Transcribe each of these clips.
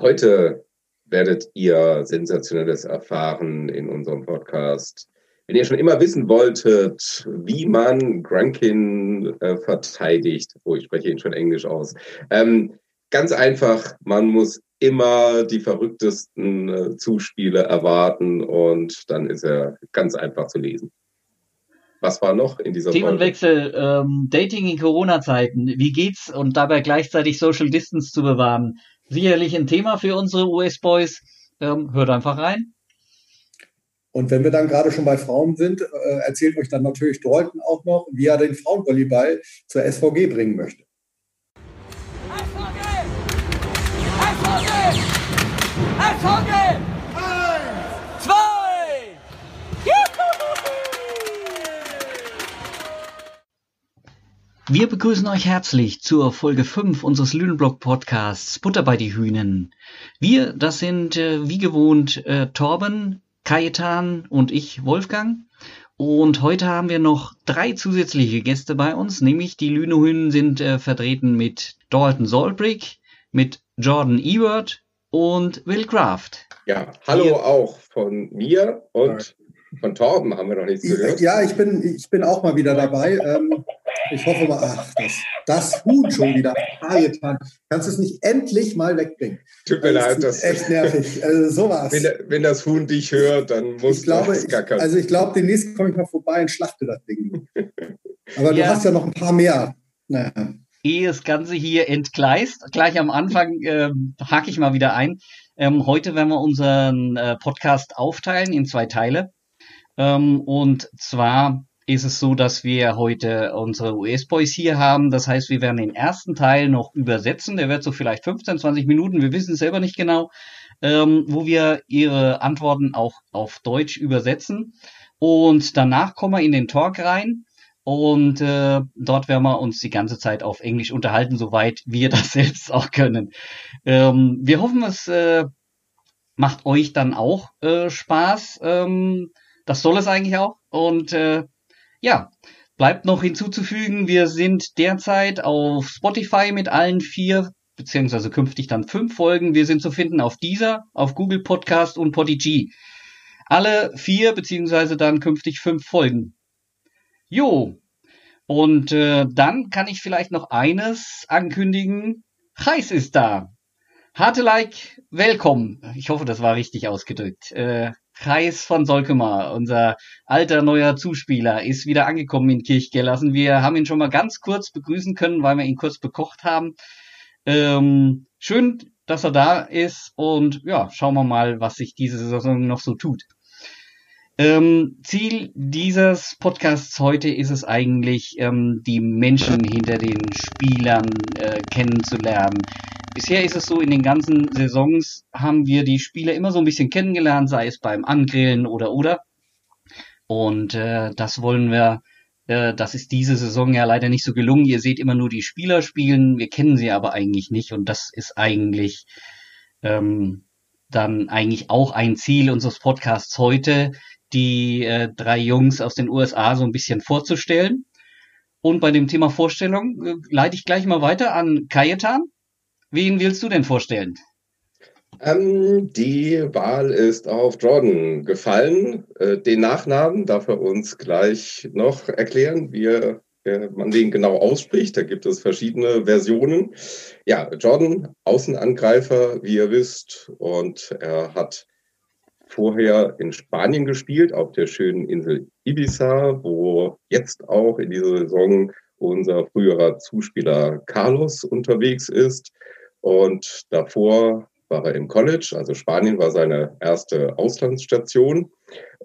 Heute werdet ihr Sensationelles erfahren in unserem Podcast. Wenn ihr schon immer wissen wolltet, wie man Grunkin äh, verteidigt, oh, ich spreche ihn schon Englisch aus, ähm, ganz einfach, man muss immer die verrücktesten äh, Zuspiele erwarten und dann ist er ganz einfach zu lesen. Was war noch in dieser Themenwechsel, ähm, Dating in Corona-Zeiten. Wie geht's und dabei gleichzeitig Social Distance zu bewahren? Sicherlich ein Thema für unsere US-Boys. Ähm, hört einfach rein. Und wenn wir dann gerade schon bei Frauen sind, äh, erzählt euch dann natürlich Dalton auch noch, wie er den Frauenvolleyball zur SVG bringen möchte. SVG! SVG! SVG! Wir begrüßen euch herzlich zur Folge 5 unseres Lünenblock Podcasts Butter bei die Hühnen. Wir, das sind äh, wie gewohnt äh, Torben, Kajetan und ich, Wolfgang. Und heute haben wir noch drei zusätzliche Gäste bei uns, nämlich die Lünehühnen sind äh, vertreten mit Dalton Solbrick, mit Jordan Ewert und Will Kraft. Ja, hallo Hier. auch von mir und von Torben haben wir noch nichts gehört. Ja, ich bin, ich bin auch mal wieder dabei. Ähm, ich hoffe mal, ach, das, das Huhn schon wieder. Getan. Kannst du es nicht endlich mal wegbringen? Tut mir leid, das ist echt nervig. Also sowas. Wenn, wenn, das Huhn dich hört, dann muss ich glaube, das gackern. Also ich glaube, demnächst komme ich mal vorbei und schlachte das Ding. Aber ja. du hast ja noch ein paar mehr. Naja. Ehe das Ganze hier entgleist, gleich am Anfang äh, hake ich mal wieder ein. Ähm, heute werden wir unseren äh, Podcast aufteilen in zwei Teile. Ähm, und zwar ist es so, dass wir heute unsere US-Boys hier haben. Das heißt, wir werden den ersten Teil noch übersetzen. Der wird so vielleicht 15, 20 Minuten, wir wissen es selber nicht genau, ähm, wo wir ihre Antworten auch auf Deutsch übersetzen. Und danach kommen wir in den Talk rein. Und äh, dort werden wir uns die ganze Zeit auf Englisch unterhalten, soweit wir das selbst auch können. Ähm, wir hoffen, es äh, macht euch dann auch äh, Spaß. Ähm, das soll es eigentlich auch. Und äh, ja, bleibt noch hinzuzufügen, wir sind derzeit auf Spotify mit allen vier, beziehungsweise künftig dann fünf Folgen. Wir sind zu finden auf dieser, auf Google Podcast und Podigy. Alle vier, beziehungsweise dann künftig fünf Folgen. Jo. Und äh, dann kann ich vielleicht noch eines ankündigen. Heiß ist da. Harte Like, willkommen. Ich hoffe, das war richtig ausgedrückt. Äh, Kreis von Solkemar, unser alter neuer Zuspieler, ist wieder angekommen in Kirchgelassen. Wir haben ihn schon mal ganz kurz begrüßen können, weil wir ihn kurz bekocht haben. Ähm, schön, dass er da ist und ja, schauen wir mal, was sich diese Saison noch so tut. Ähm, Ziel dieses Podcasts heute ist es eigentlich, ähm, die Menschen hinter den Spielern äh, kennenzulernen. Bisher ist es so, in den ganzen Saisons haben wir die Spieler immer so ein bisschen kennengelernt, sei es beim Angrillen oder oder. Und äh, das wollen wir, äh, das ist diese Saison ja leider nicht so gelungen. Ihr seht immer nur die Spieler spielen, wir kennen sie aber eigentlich nicht und das ist eigentlich ähm, dann eigentlich auch ein Ziel unseres Podcasts heute, die äh, drei Jungs aus den USA so ein bisschen vorzustellen. Und bei dem Thema Vorstellung äh, leite ich gleich mal weiter an Kajetan. Wen willst du denn vorstellen? Ähm, die Wahl ist auf Jordan gefallen. Äh, den Nachnamen darf er uns gleich noch erklären, wie er, man den genau ausspricht. Da gibt es verschiedene Versionen. Ja, Jordan, Außenangreifer, wie ihr wisst, und er hat vorher in Spanien gespielt, auf der schönen Insel Ibiza, wo jetzt auch in dieser Saison unser früherer Zuspieler Carlos unterwegs ist. Und davor war er im College, also Spanien war seine erste Auslandsstation.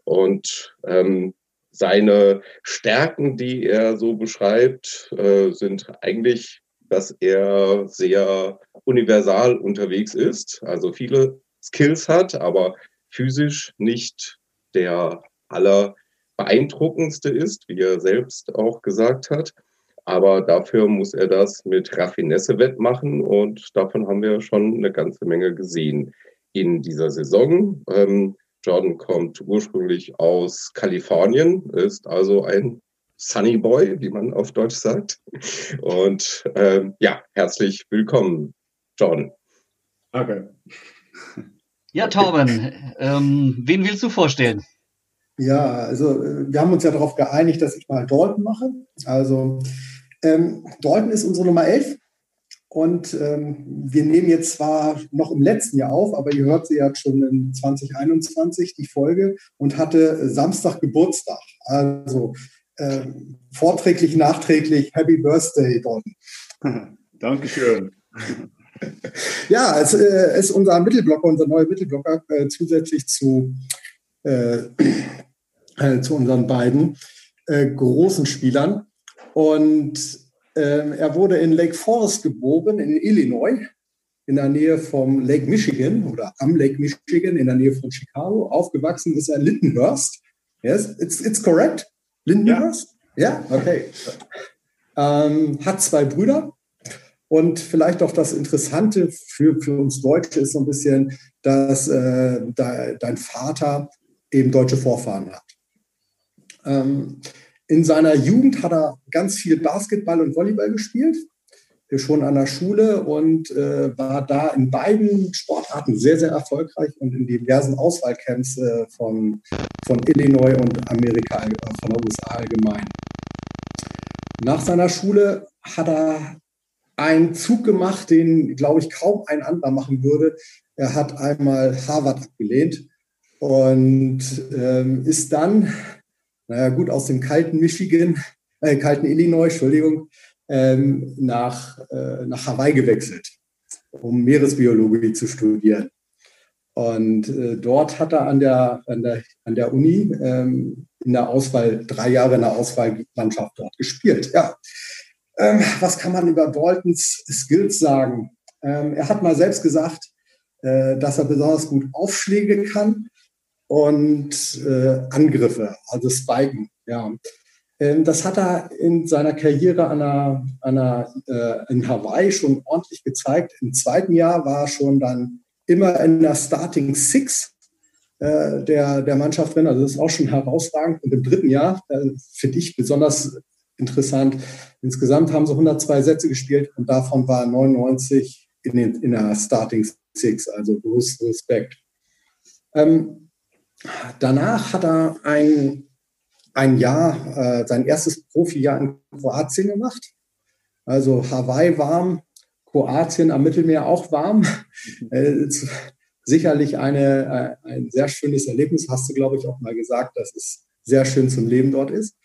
Und ähm, seine Stärken, die er so beschreibt, äh, sind eigentlich, dass er sehr universal unterwegs ist, also viele Skills hat, aber physisch nicht der allerbeeindruckendste ist, wie er selbst auch gesagt hat. Aber dafür muss er das mit Raffinesse wettmachen und davon haben wir schon eine ganze Menge gesehen in dieser Saison. Ähm, Jordan kommt ursprünglich aus Kalifornien, ist also ein Sunny Boy, wie man auf Deutsch sagt. Und ähm, ja, herzlich willkommen, Jordan. Okay. Ja, Torben, ähm, wen willst du vorstellen? Ja, also äh, wir haben uns ja darauf geeinigt, dass ich mal Dalton mache. Also ähm, Dalton ist unsere Nummer 11 und ähm, wir nehmen jetzt zwar noch im letzten Jahr auf, aber ihr hört sie ja schon in 2021 die Folge und hatte Samstag Geburtstag. Also äh, vorträglich, nachträglich Happy Birthday, Dalton. Dankeschön. Ja, es äh, ist unser Mittelblocker, unser neuer Mittelblocker, äh, zusätzlich zu, äh, äh zu unseren beiden äh, großen Spielern. Und ähm, er wurde in Lake Forest geboren, in Illinois, in der Nähe vom Lake Michigan oder am Lake Michigan, in der Nähe von Chicago. Aufgewachsen ist er in Lindenhurst. Yes, it's, it's correct. Lindenhurst? Ja, ja? okay. Ähm, hat zwei Brüder, und vielleicht auch das Interessante für, für uns Deutsche ist so ein bisschen, dass äh, de, dein Vater eben deutsche Vorfahren hat. Ähm, in seiner Jugend hat er ganz viel Basketball und Volleyball gespielt, schon an der Schule und äh, war da in beiden Sportarten sehr, sehr erfolgreich und in diversen Auswahlcamps äh, von, von Illinois und Amerika, äh, von der USA allgemein. Nach seiner Schule hat er einen Zug gemacht, den, glaube ich, kaum ein anderer machen würde. Er hat einmal Harvard abgelehnt und ähm, ist dann, naja gut, aus dem kalten Michigan, äh, kalten Illinois, Entschuldigung, ähm, nach, äh, nach Hawaii gewechselt, um Meeresbiologie zu studieren. Und äh, dort hat er an der, an der, an der Uni ähm, in der Auswahl, drei Jahre in der Auswahlmannschaft dort gespielt. Ja, ähm, was kann man über Daltons Skills sagen? Ähm, er hat mal selbst gesagt, äh, dass er besonders gut Aufschläge kann und äh, Angriffe, also Spiken. Ja. Ähm, das hat er in seiner Karriere an einer, an einer, äh, in Hawaii schon ordentlich gezeigt. Im zweiten Jahr war er schon dann immer in der Starting Six äh, der, der Mannschaft drin. Also das ist auch schon herausragend. Und im dritten Jahr, äh, finde ich besonders interessant. Insgesamt haben sie 102 Sätze gespielt und davon waren 99 in, den, in der Starting Six, also groß Respekt. Ähm, danach hat er ein, ein Jahr, äh, sein erstes Profijahr in Kroatien gemacht. Also Hawaii warm, Kroatien am Mittelmeer auch warm. äh, sicherlich eine, äh, ein sehr schönes Erlebnis, hast du, glaube ich, auch mal gesagt, dass es sehr schön zum Leben dort ist.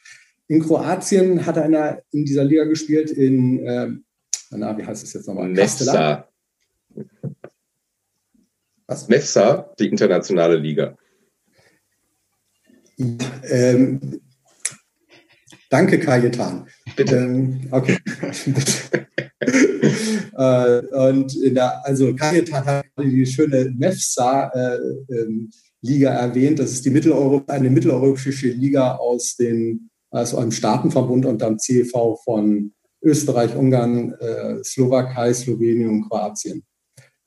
In Kroatien hat er in, der, in dieser Liga gespielt, in, ähm, na, wie heißt es jetzt nochmal? Mefsa. Was? Mefsa, die internationale Liga. Ähm, danke, Kajetan. Bitte. Ähm, okay. äh, und in der, also Kajetan hat die schöne Mefsa äh, ähm, erwähnt. Das ist die Mitteleuropa, eine mitteleuropäische Liga aus den also einem Staatenverbund und dann CEV von Österreich, Ungarn, äh, Slowakei, Slowenien und Kroatien.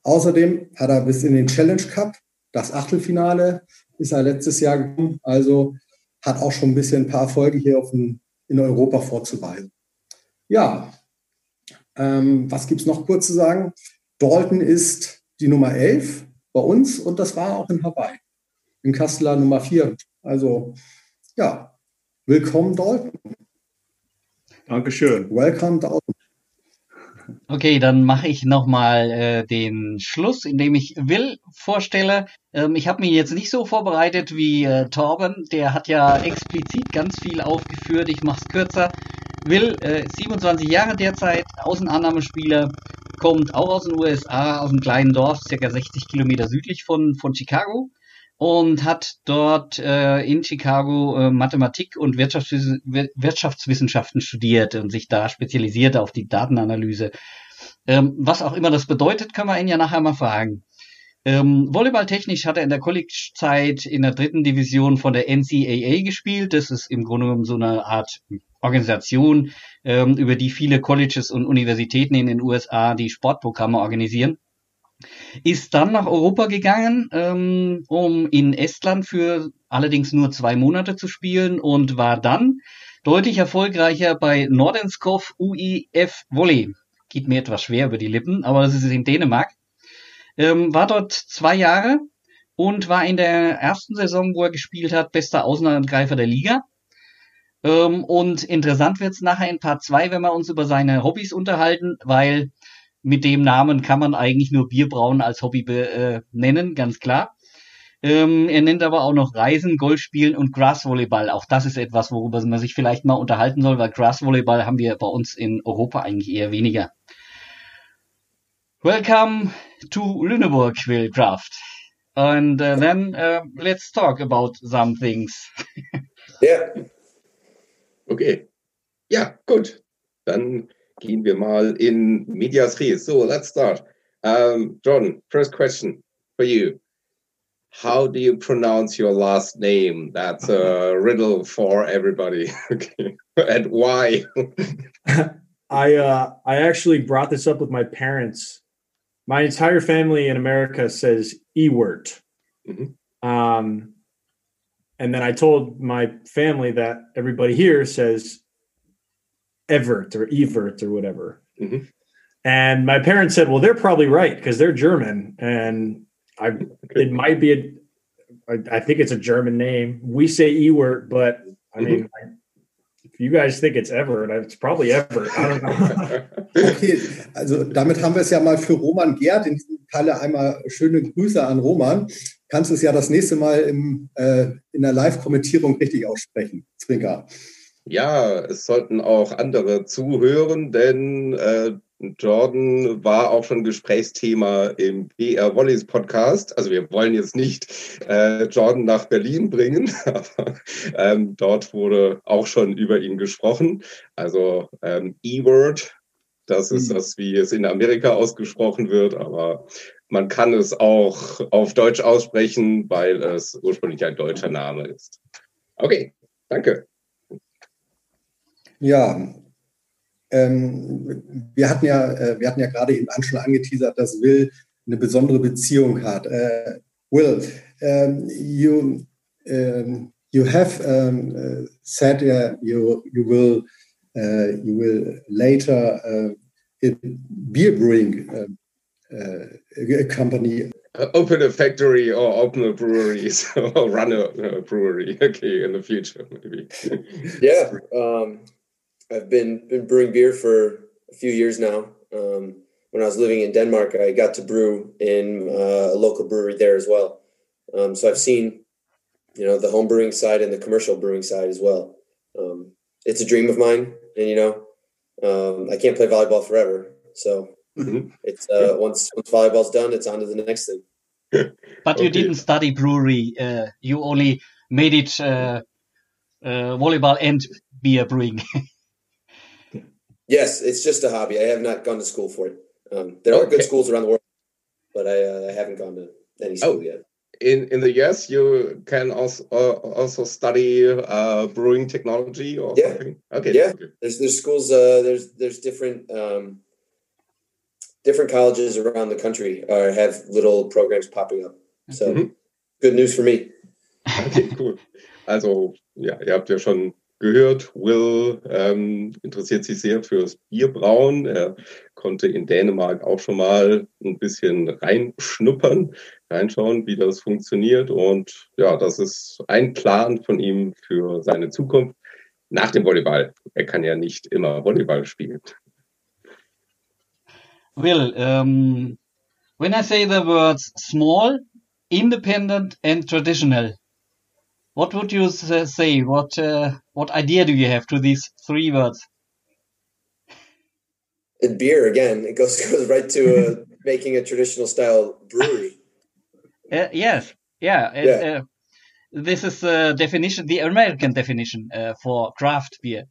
Außerdem hat er bis in den Challenge Cup, das Achtelfinale, ist er letztes Jahr gekommen. Also hat auch schon ein bisschen ein paar Erfolge hier den, in Europa vorzuweisen. Ja, ähm, was gibt es noch kurz zu sagen? Dalton ist die Nummer 11 bei uns und das war auch in Hawaii. In Kastelar Nummer 4. Also ja, Willkommen, Dalton. Dankeschön. Welcome, Dalton. Okay, dann mache ich nochmal äh, den Schluss, indem ich Will vorstelle. Ähm, ich habe mich jetzt nicht so vorbereitet wie äh, Torben, der hat ja explizit ganz viel aufgeführt. Ich mache es kürzer. Will, äh, 27 Jahre derzeit, Außenannahmespieler, kommt auch aus den USA, aus einem kleinen Dorf, circa 60 Kilometer südlich von, von Chicago und hat dort äh, in Chicago äh, Mathematik und Wirtschaftswiss Wirtschaftswissenschaften studiert und sich da spezialisiert auf die Datenanalyse. Ähm, was auch immer das bedeutet, können wir ihn ja nachher mal fragen. Ähm, Volleyballtechnisch hat er in der College-Zeit in der dritten Division von der NCAA gespielt. Das ist im Grunde genommen so eine Art Organisation, ähm, über die viele Colleges und Universitäten in den USA die Sportprogramme organisieren ist dann nach Europa gegangen, ähm, um in Estland für allerdings nur zwei Monate zu spielen und war dann deutlich erfolgreicher bei Nordenskov UIF Volley. Geht mir etwas schwer über die Lippen, aber das ist in Dänemark. Ähm, war dort zwei Jahre und war in der ersten Saison, wo er gespielt hat, bester Außenangreifer der Liga. Ähm, und interessant wird's nachher in Part 2, wenn wir uns über seine Hobbys unterhalten, weil mit dem Namen kann man eigentlich nur Bierbrauen als Hobby äh, nennen, ganz klar. Ähm, er nennt aber auch noch Reisen, Golfspielen und Grassvolleyball. Auch das ist etwas, worüber man sich vielleicht mal unterhalten soll, weil Grassvolleyball haben wir bei uns in Europa eigentlich eher weniger. Welcome to Lüneburg, Will Kraft. And uh, then uh, let's talk about some things. Ja. Okay. Ja, gut. Dann gehen wir mal in Medias Res. So, let's start. Um, John, first question for you. How do you pronounce your last name? That's a riddle for everybody. okay. And why? I uh, I actually brought this up with my parents. My entire family in America says Ewert. Mm-hmm. Um, and then I told my family that everybody here says Evert or Evert or whatever. Mm-hmm. And my parents said, "Well, they're probably right because they're German, and I it might be a I, I think it's a German name. We say Ewert, but I mean, mm-hmm. if you guys think it's Everett, it's probably Everett. I don't know. okay, also damit haben wir es ja mal für Roman Gerd. In diesem Falle einmal schöne Grüße an Roman. Kannst du es ja das nächste Mal im, äh, in der Live-Kommentierung richtig aussprechen. Zwinker. Ja, es sollten auch andere zuhören, denn äh, Jordan war auch schon Gesprächsthema im BR Volleys Podcast. Also wir wollen jetzt nicht äh, Jordan nach Berlin bringen, aber ähm, dort wurde auch schon über ihn gesprochen. Also ähm, E-Word, das ist mhm. das, wie es in Amerika ausgesprochen wird, aber man kann es auch auf Deutsch aussprechen, weil es ursprünglich ein deutscher Name ist. Okay, danke. Ja, ähm, wir hatten ja, äh, wir hatten ja gerade eben schon angeteasert, dass Will eine besondere Beziehung hat. Äh, Will, um, you um, you have um, uh, said uh, you you will uh, you will later uh, beer brewing uh, a company open a factory or open a brewery or run a, a, brewery okay in the future maybe yeah um, I've been been brewing beer for a few years now. Um, when I was living in Denmark, I got to brew in uh, a local brewery there as well. Um, so I've seen, you know, the home brewing side and the commercial brewing side as well. Um, it's a dream of mine, and you know, um, I can't play volleyball forever. So mm-hmm. it's uh, once once volleyball's done, it's on to the next thing. but okay. you didn't study brewery. Uh, you only made it uh, uh, volleyball and beer brewing. Yes, it's just a hobby. I have not gone to school for it. Um, there are good schools around the world, but I, uh, I haven't gone to any school oh, yet. In in the US, you can also uh, also study uh, brewing technology or yeah. something. Okay, yeah. There's there's schools. Uh, there's there's different um, different colleges around the country are, have little programs popping up. So mm -hmm. good news for me. Okay, cool. Also ja, ihr habt ja schon gehört. Will ähm, interessiert sich sehr fürs Bierbrauen. Er konnte in Dänemark auch schon mal ein bisschen reinschnuppern, reinschauen, wie das funktioniert. Und ja, das ist ein Plan von ihm für seine Zukunft nach dem Volleyball. Er kann ja nicht immer Volleyball spielen. Will, um, when I say the words small, independent and traditional, What would you say? What uh, what idea do you have to these three words? And beer again. It goes goes right to uh, making a traditional style brewery. Uh, yes, yeah. It, yeah. Uh, this is the definition, the American definition uh, for craft beer.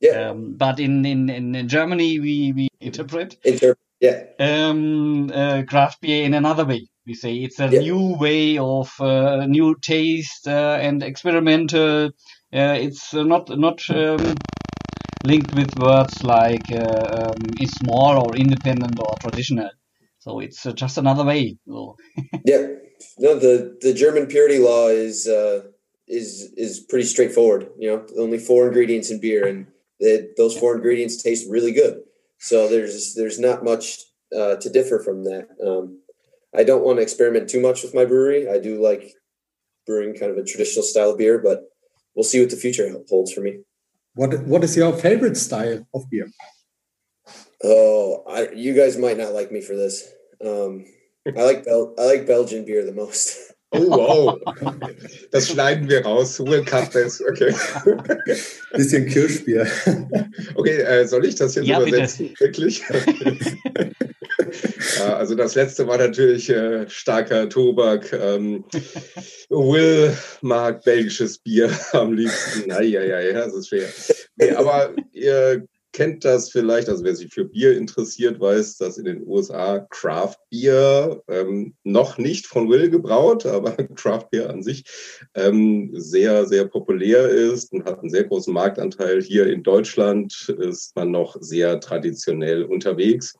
Yeah. Um, but in, in, in Germany, we, we interpret Inter- yeah. um, uh, craft beer in another way. We say it's a yeah. new way of uh, new taste uh, and experimental. Uh, it's not not um, linked with words like uh, um, is small or independent or traditional. So it's uh, just another way. So. yeah, no, the the German purity law is uh, is is pretty straightforward. You know, only four ingredients in beer, and they, those four ingredients taste really good. So there's there's not much to differ from that. Um, I don't want to experiment too much with my brewery. I do like brewing kind of a traditional style of beer, but we'll see what the future holds for me. What What is your favorite style of beer? Oh, I, you guys might not like me for this. Um, I like Bel I like Belgian beer the most. Oh, wow. Das schneiden wir raus. We'll cut this. Okay. Bisschen Kirschbier. Okay, äh, soll ich das jetzt Ja, übersetzen? Wirklich? ja, also das letzte war natürlich äh, starker Tobak. Ähm, Will mag belgisches Bier am liebsten. Eieiei, das ist schwer. Nee, aber ihr kennt das vielleicht, also wer sich für Bier interessiert, weiß, dass in den USA Craft Beer ähm, noch nicht von Will gebraut, aber Craft Beer an sich ähm, sehr, sehr populär ist und hat einen sehr großen Marktanteil. Hier in Deutschland ist man noch sehr traditionell unterwegs,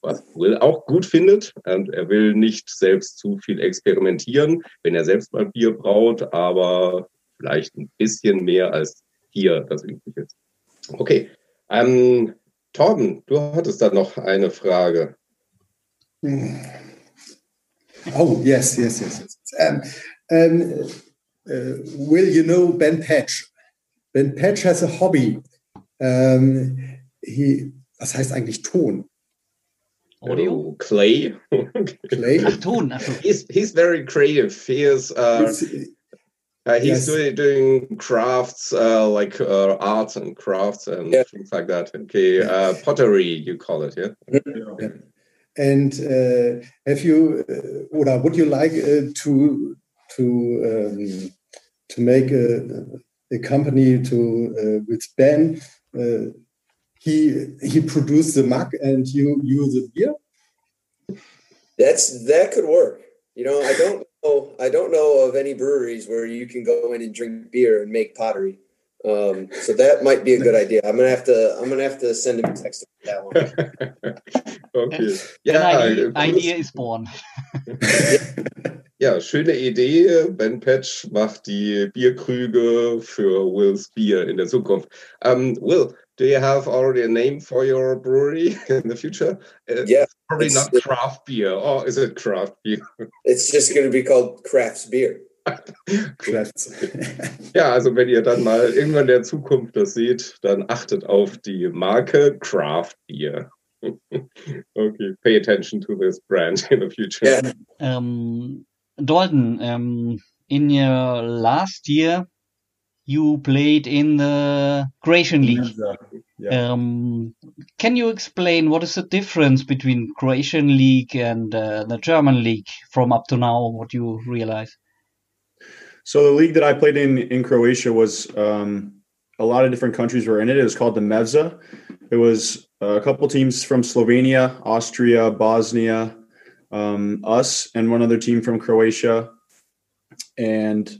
was Will auch gut findet. Und er will nicht selbst zu viel experimentieren, wenn er selbst mal Bier braut, aber vielleicht ein bisschen mehr als hier das üblich ist. Okay. Ähm, Torben, du hattest da noch eine Frage. Oh, yes, yes, yes. yes. Um, um, uh, will you know Ben Patch? Ben Patch has a hobby. Um, he, was heißt eigentlich Ton? Audio? Oh, clay. Clay? Ach, Ton. He's he's very creative. He is uh, uh, he's Yes. doing, doing crafts uh, like uh, arts and crafts and Yeah. things like that. Okay, uh, pottery you call it, yeah. And uh, have you, uh, oder would you like uh, to to um, to make a, a company to uh, with Ben? Uh, he he produced the mug and you you the beer. That's that could work. You know, I don't know. I don't know of any breweries where you can go in and drink beer and make pottery. Um, so that might be a good idea. I'm gonna have to. I'm gonna have to send him a text about that one. okay. An Ja, idea, cooles- idea is born. ja, schöne Idee. Ben Patch macht die Bierkrüge für Will's Bier in der Zukunft. Um, Will, do you have already a name for your brewery in the future? Uh, Yeah, Probably it's- not craft beer. Or is it craft beer? It's just gonna be called Crafts Beer. Crafts. Ja, also wenn ihr dann mal irgendwann in der Zukunft das seht, dann achtet auf die Marke Craft Beer. okay, pay attention to this brand in the future. Yeah. Um, Dalton, um, in your last year, you played in the Croatian League. Exactly. Yeah. Um, can you explain what is the difference between Croatian League and uh, the German League from up to now? What you realize? So the league that I played in in Croatia was um, a lot of different countries were in it. It was called the Mevza. It was a couple teams from Slovenia, Austria, Bosnia, um, us, and one other team from Croatia. And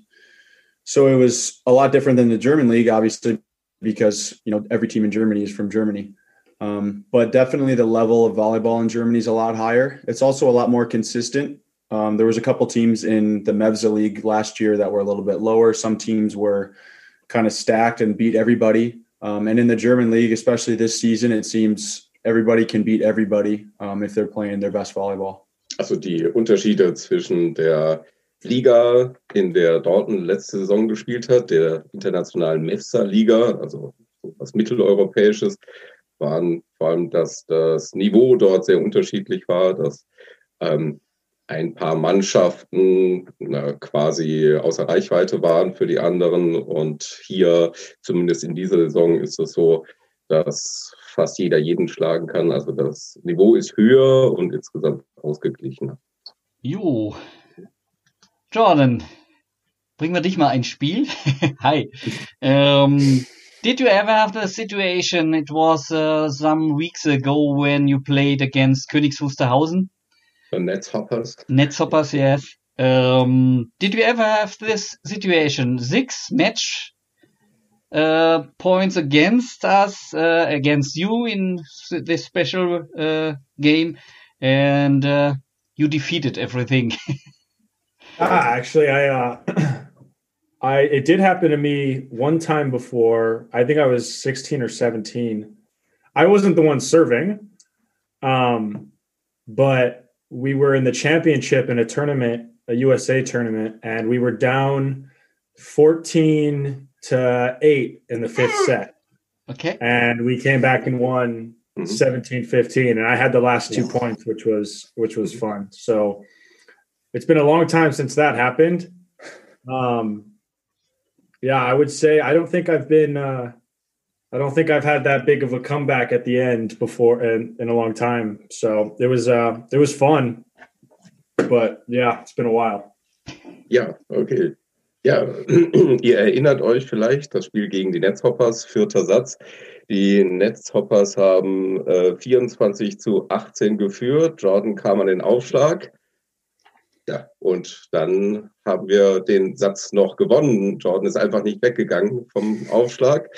so it was a lot different than the German league, obviously, because you know every team in Germany is from Germany. Um, but definitely the level of volleyball in Germany is a lot higher. It's also a lot more consistent. Um, there was a couple teams in the Mevza league last year that were a little bit lower. Some teams were kind of stacked and beat everybody. Um, and in the German league, especially this season, it seems everybody can beat everybody um, if they're playing their best volleyball. Also die Unterschiede zwischen der Liga, in der Dortmund letzte Saison gespielt hat, der internationalen Mefsa-Liga, also was mitteleuropäisches, waren vor allem, dass das Niveau dort sehr unterschiedlich war, dass ähm, ein paar Mannschaften na, quasi außer Reichweite waren für die anderen. Und hier, zumindest in dieser Saison, ist es so, dass fast jeder jeden schlagen kann. Also das Niveau ist höher und insgesamt ausgeglichener. Jo. Jordan, bringen wir dich mal ein Spiel. Hi. Um, did you ever have the situation, it was uh, some weeks ago when you played against Königs Wusterhausen? The Netzhoppers. Netzhoppers, yes. Um, did you ever have this situation? Six match uh, points against us, uh, against you in this special uh, game, and uh, you defeated everything. Ah, actually, I, uh, I, it did happen to me one time before. I think I was 16 or 17. I wasn't the one serving, um, but we were in the championship in a tournament, a USA tournament, and we were down 14 to 8 in the fifth set. Okay. And we came back and won mm-hmm. 17 15 and I had the last two yeah. points which was which was fun. So it's been a long time since that happened. Um yeah, I would say I don't think I've been uh I don't think I've had that big of a comeback at the end before in, in a long time. So it was uh it was fun. But yeah, it's been a while. Ja, okay. Ja, ihr erinnert euch vielleicht, das Spiel gegen die Netzhoppers, vierter Satz. Die Netzhoppers haben äh, 24 zu 18 geführt. Jordan kam an den Aufschlag. Ja, und dann haben wir den Satz noch gewonnen. Jordan ist einfach nicht weggegangen vom Aufschlag.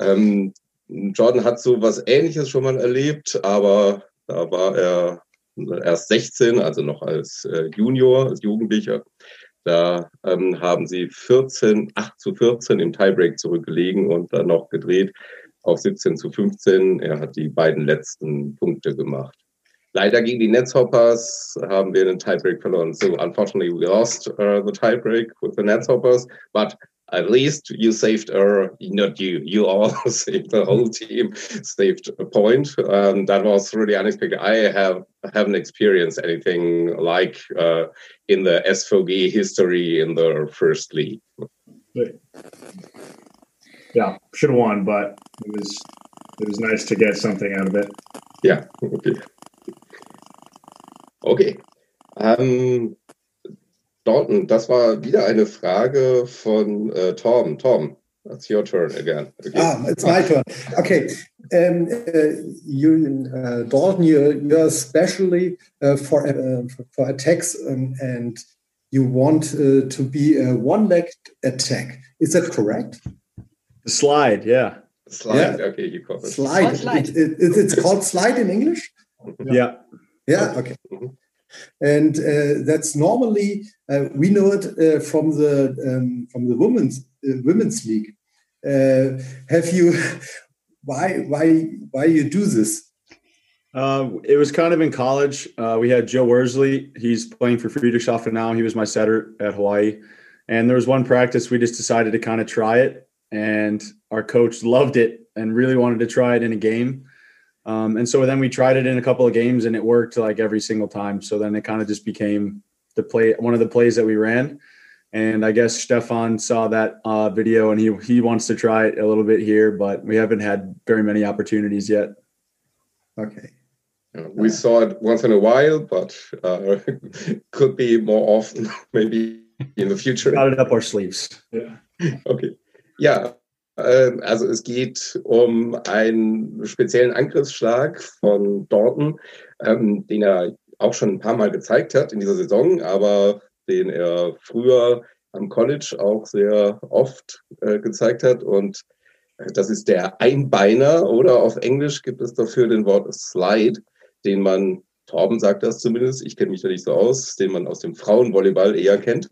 Ähm, Jordan hat so was Ähnliches schon mal erlebt, aber da war er erst 16, also noch als äh, Junior, als Jugendlicher. Da ähm, haben sie 14, 8 zu 14 im Tiebreak zurückgelegen und dann noch gedreht auf 17 zu 15. Er hat die beiden letzten Punkte gemacht. Leider gegen die Netzhoppers haben wir den Tiebreak verloren. So unfortunately we lost uh, the tiebreak with the Netzhoppers, but at least you saved her, not you, you all saved the whole team, saved a point. Um, that was really unexpected. I have haven't experienced anything like uh, in the SVG history in the first league. Yeah, should have won, but it was it was nice to get something out of it. Yeah. Okay. Okay. Um, Dalton, das war wieder eine Frage von äh, Tom. Tom, it's your turn again. Okay. Ah, it's my turn. Okay. Um, uh, you, uh, Dalton, you're, you're especially uh, for, uh, for attacks um, and you want uh, to be a one-legged attack. Is that correct? The slide, yeah. Slide, yeah. okay, you call it. Slide. slide. It, it, it's called slide in English? Yeah. Yeah, okay. Mm -hmm. and uh, that's normally uh, we know it uh, from the um, from the women's uh, women's league. Uh, have you why why why you do this? Uh, it was kind of in college. we had Joe Worsley. He's playing for Friedrichshafen now. He was my setter at Hawaii, and there was one practice we just decided to kind of try it, and our coach loved it and really wanted to try it in a game. Um, and so then we tried it in a couple of games and it worked like every single time. So then it kind of just became the play, one of the plays that we ran. And I guess Stefan saw that uh, video and he, he wants to try it a little bit here, but we haven't had very many opportunities yet. Okay. we saw it once in a while, but uh, could be more often, maybe in the future. Got it up our sleeves. Yeah. Okay. Yeah. Ähm, also es geht um einen speziellen Angriffsschlag von Dorton, ähm, den er auch schon ein paar Mal gezeigt hat in dieser Saison, aber den er früher am College auch sehr oft äh, gezeigt hat. Und äh, das ist der Einbeiner oder auf Englisch gibt es dafür den Wort Slide, den man, Torben sagt das zumindest, ich kenne mich da nicht so aus, den man aus dem Frauenvolleyball eher kennt.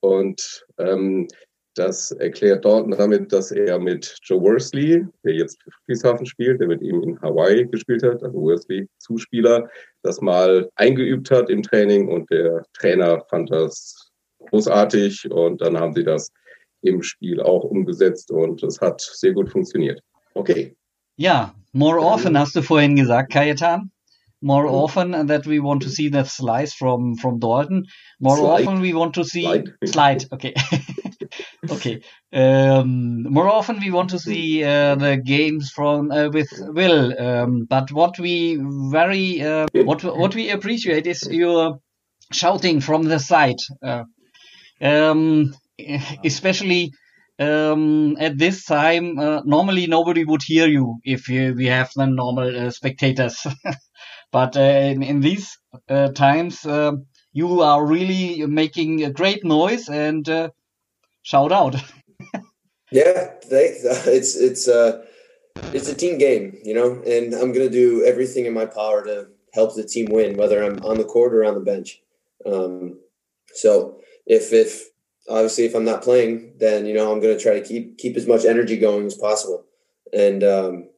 Und ähm, das erklärt Dalton damit, dass er mit Joe Worsley, der jetzt für Friedrichshafen spielt, der mit ihm in Hawaii gespielt hat, also Worsley Zuspieler, das mal eingeübt hat im Training und der Trainer fand das großartig und dann haben sie das im Spiel auch umgesetzt und es hat sehr gut funktioniert. Okay. Ja, more often hast du vorhin gesagt, Kajetan more often that we want to see the slice from from Dalton. More slide. often we want to see slide. slide. Okay, okay. Um, more often we want to see uh, the games from uh, with Will. Um, but what we very uh, what what we appreciate is your shouting from the side, uh, um, especially. Um, at this time, uh, normally nobody would hear you if you, we have the normal uh, spectators. But uh, in, in, these uh, times, uh, you are really making a great noise and shout out. yeah. It's it's uh, it's a team game, you know, and I'm gonna do everything in my power to help the team win, whether I'm on the court or on the bench. Um, so if if obviously if I'm not playing, then you know I'm going to try to keep keep as much energy going as possible, and um,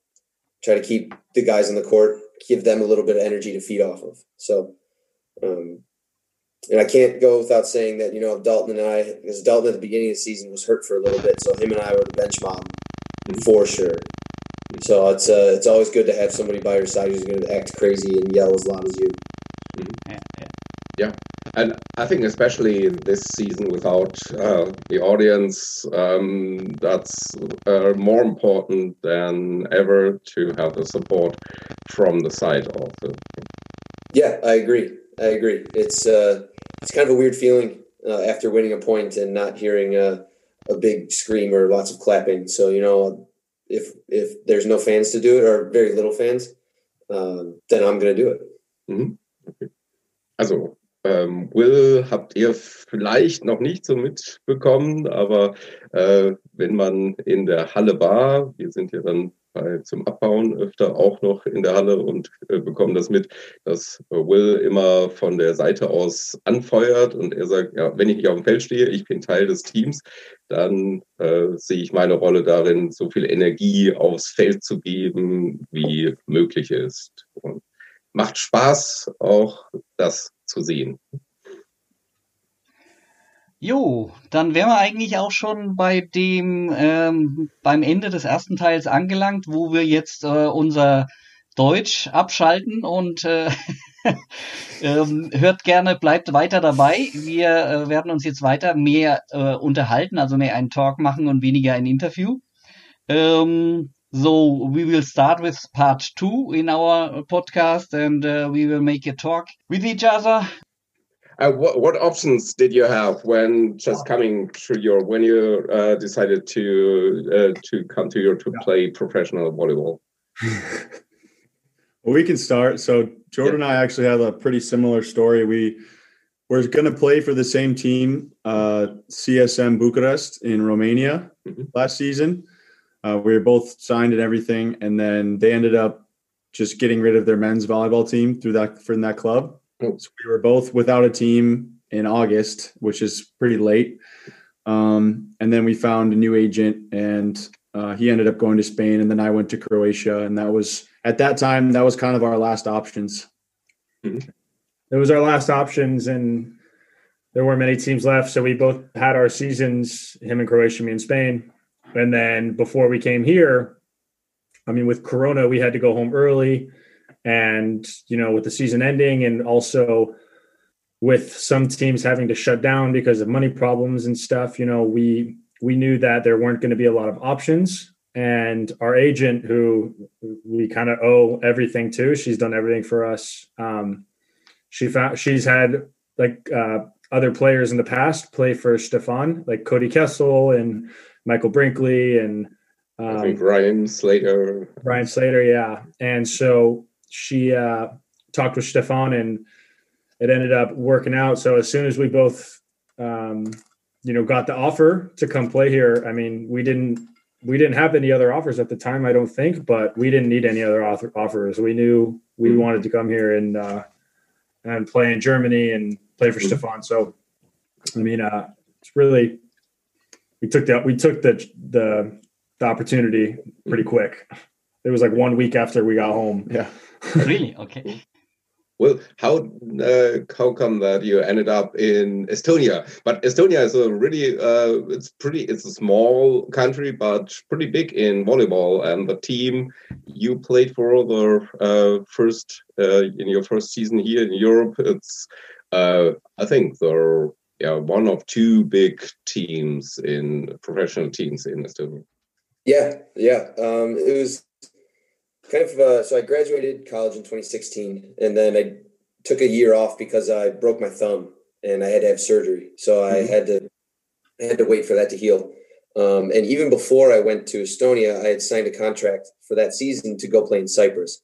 try to keep the guys on the court give them a little bit of energy to feed off of. So Um, and I can't go without saying that you know Dalton and I, because Dalton at the beginning of the season was hurt for a little bit, so him and I were the bench mob for sure. So it's uh, it's always good to have somebody by your side who's going to act crazy and yell as loud as you. Yeah, and I think especially this season without uh, the audience, um, that's uh, more important than ever to have the support from the side of the. Yeah, I agree. I agree. It's uh, it's kind of a weird feeling uh, after winning a point and not hearing a, a big scream or lots of clapping. So you know, if if there's no fans to do it or very little fans, um, then I'm going to do it. Mhm. Okay. Also, ähm, Will habt ihr vielleicht noch nicht so mitbekommen, aber äh, wenn man in der Halle war, wir sind ja dann bei, zum Abbauen öfter auch noch in der Halle und äh, bekommen das mit, dass Will immer von der Seite aus anfeuert und er sagt, ja, wenn ich nicht auf dem Feld stehe, ich bin Teil des Teams, dann äh, sehe ich meine Rolle darin, so viel Energie aufs Feld zu geben, wie möglich ist. Und macht Spaß, auch das zu sehen. Jo, dann wären wir eigentlich auch schon bei dem ähm, beim Ende des ersten Teils angelangt, wo wir jetzt äh, unser Deutsch abschalten und äh, ähm, hört gerne, bleibt weiter dabei. Wir äh, werden uns jetzt weiter mehr äh, unterhalten, also mehr einen Talk machen und weniger ein Interview. Um, so we will start with part two in our podcast, and uh, we will make a talk with each other. Uh, what, what options did you have when just coming to your when you uh, decided to uh, to come to your to play professional volleyball? well, we can start. So Jordan yeah. and I actually have a pretty similar story. We were going to play for the same team, uh, CSM Bucharest in Romania mm -hmm. last season. Uh, we were both signed and everything, and then they ended up just getting rid of their men's volleyball team through that from that club. So we were both without a team in August, which is pretty late. Um, and then we found a new agent, and uh, he ended up going to Spain, and then I went to Croatia, and that was at that time that was kind of our last options. Mm-hmm. It was our last options, and there weren't many teams left, so we both had our seasons. Him in Croatia, me in Spain, and then before we came here, I mean, with Corona, we had to go home early and you know with the season ending and also with some teams having to shut down because of money problems and stuff you know we we knew that there weren't going to be a lot of options. And our agent who we kind of owe everything to she's done everything for us. Um, she found she's had like uh, other players in the past play for stefan like cody kessel and michael brinkley and um, I think Ryan Sclater. Ryan Sclater, yeah. And so she uh, talked with Stefan and it ended up working out. So as soon as we both, um, you know, got the offer to come play here, I mean, we didn't we didn't have any other offers at the time, I don't think, but we didn't need any other offer, offers. We knew we mm-hmm. wanted to come here and uh, and play in Germany and play for mm-hmm. Stefan. So, I mean, uh, it's really we took that we took the the the opportunity pretty mm-hmm. quick. It was like one week after we got home. Yeah really? Okay. Well, how uh, how come that you ended up in Estonia? But Estonia is a really uh, it's pretty it's a small country, but pretty big in volleyball. And the team you played for the uh, first uh, in your first season here in Europe, it's uh, I think they're yeah one of two big teams in professional teams in Estonia. Yeah, yeah. Um, it was kind of uh, so I graduated college in 2016, and then I took a year off because I broke my thumb and I had to have surgery. So I mm-hmm. had to I had to wait for that to heal. Um, and even before I went to Estonia, I had signed a contract for that season to go play in Cyprus.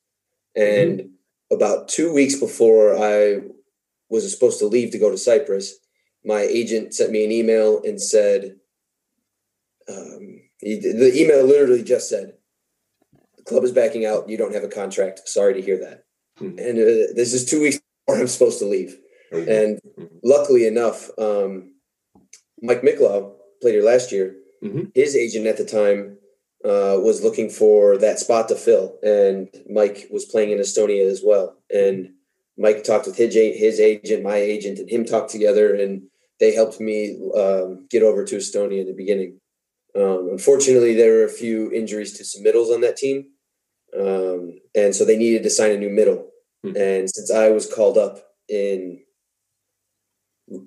And mm-hmm. about two weeks before I was supposed to leave to go to Cyprus, my agent sent me an email and said, um, he, the email literally just said, the club is backing out. You don't have a contract. Sorry to hear that. Mm-hmm. And uh, this is two weeks before I'm supposed to leave. Mm-hmm. And luckily enough, um, Mike Miklow played here last year. Mm-hmm. His agent at the time uh, was looking for that spot to fill, and Mike was playing in Estonia as well. And Mike talked with his, his agent, my agent, and him talked together, and they helped me um, get over to Estonia in the beginning. Um, unfortunately, there were a few injuries to some middles on that team, um, and so they needed to sign a new middle. Mm-hmm. And since I was called up in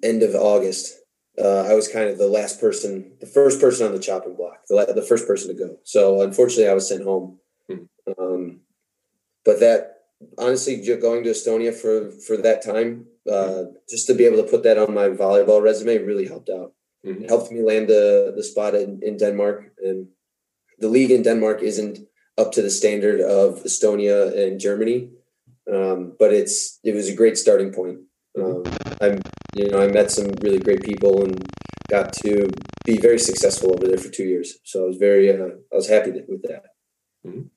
end of August, uh, I was kind of the last person, the first person on the chopping block, the, the first person to go. So unfortunately, I was sent home. Mm-hmm. Um, but that honestly, going to Estonia for for that time, uh, just to be able to put that on my volleyball resume, really helped out. Mm-hmm. It helped me land the the spot in, in Denmark, and the league in Denmark isn't up to the standard of Estonia and Germany, um, but it's it was a great starting point. Um, I'm you know I met some really great people and got to be very successful over there for two years. So I was very uh, I was happy with that. Mm-hmm.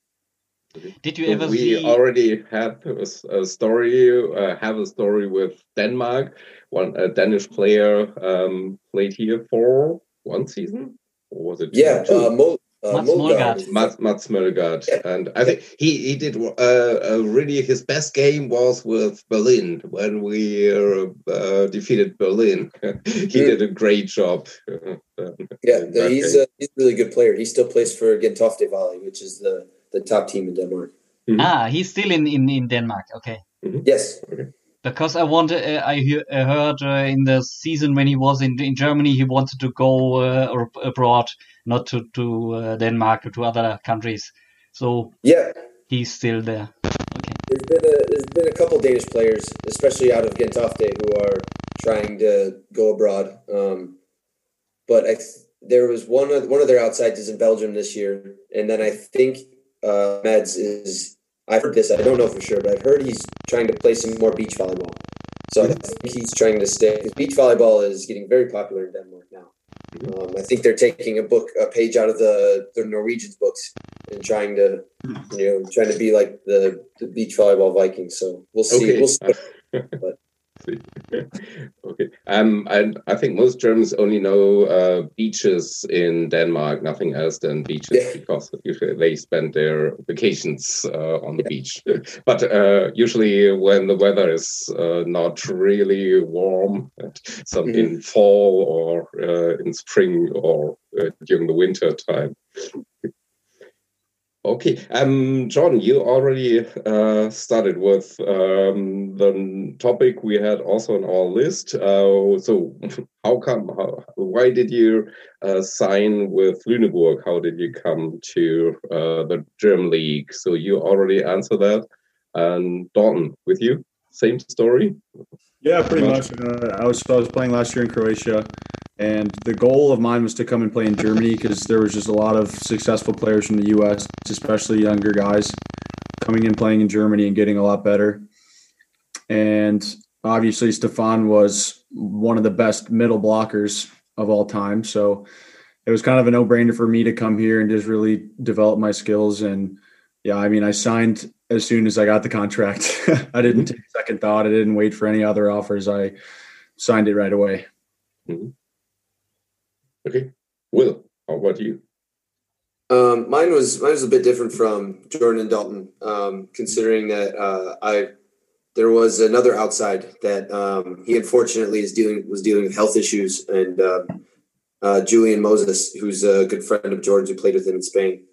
Did you ever we see... already have a, story, uh, have a story with Denmark. One a Danish player um, played here for one season, or was it? Yeah, uh, Mo, uh, Mats Molgaard. Mats, Mats Molgaard. Yeah. And I think he, he did uh, uh, really his best game was with Berlin when we uh, defeated Berlin. he mm. did a great job. yeah, he's a, he's a really good player. He still plays for Gentofte Volley, which is the the top team in Denmark. Mm-hmm. Ah, he's still in, in, in Denmark. Okay. Mm-hmm. Yes. Okay. Because I wanted, uh, I he- heard uh, in the season when he was in in Germany, he wanted to go uh, abroad, not to to uh, Denmark or to other countries. So yeah, he's still there. Okay. There's been a there's been a couple Danish players, especially out of Gentofte, who are trying to go abroad. Um, but I th- there was one of one of their outsides is in Belgium this year, and then I think uh, Meds is. I've heard this. I don't know for sure, but I've heard he's trying to play some more beach volleyball. So I think he's trying to stay because beach volleyball is getting very popular in Denmark now. Um, I think they're taking a book, a page out of the the Norwegians books, and trying to, you know, trying to be like the, the beach volleyball Vikings. So we'll see. Okay. We'll see. but okay. Um, and I think most Germans only know uh, beaches in Denmark, nothing else than beaches, yeah. because usually they spend their vacations uh, on the yeah. beach. But uh, usually, when the weather is uh, not really warm, some mm in fall or uh, in spring or uh, during the winter time, Okay, um, John, you already uh, started with um, the topic we had also on our list. Uh, so, how come? How, why did you uh, sign with Lüneburg? How did you come to uh, the German league? So you already answered that. And Dalton, with you, same story. Yeah, pretty much. Uh, I was I was playing last year in Croatia, and the goal of mine was to come and play in Germany because there was just a lot of successful players from the U.S., especially younger guys, coming and playing in Germany and getting a lot better. And obviously, Stefan was one of the best middle blockers of all time, so it was kind of a no-brainer for me to come here and just really develop my skills. And yeah, I mean, I signed as soon as I got the contract. I didn't mm-hmm. take a second thought. I didn't wait for any other offers. I signed it right away. Mm-hmm. Okay, Will, how about you? Um, mine was mine was a bit different from Jordan and Dalton, um, considering that uh, I there was another outside that um, he unfortunately is dealing was dealing with health issues, and uh, uh, Julian Moses, who's a good friend of Jordan's who played with him in Spain.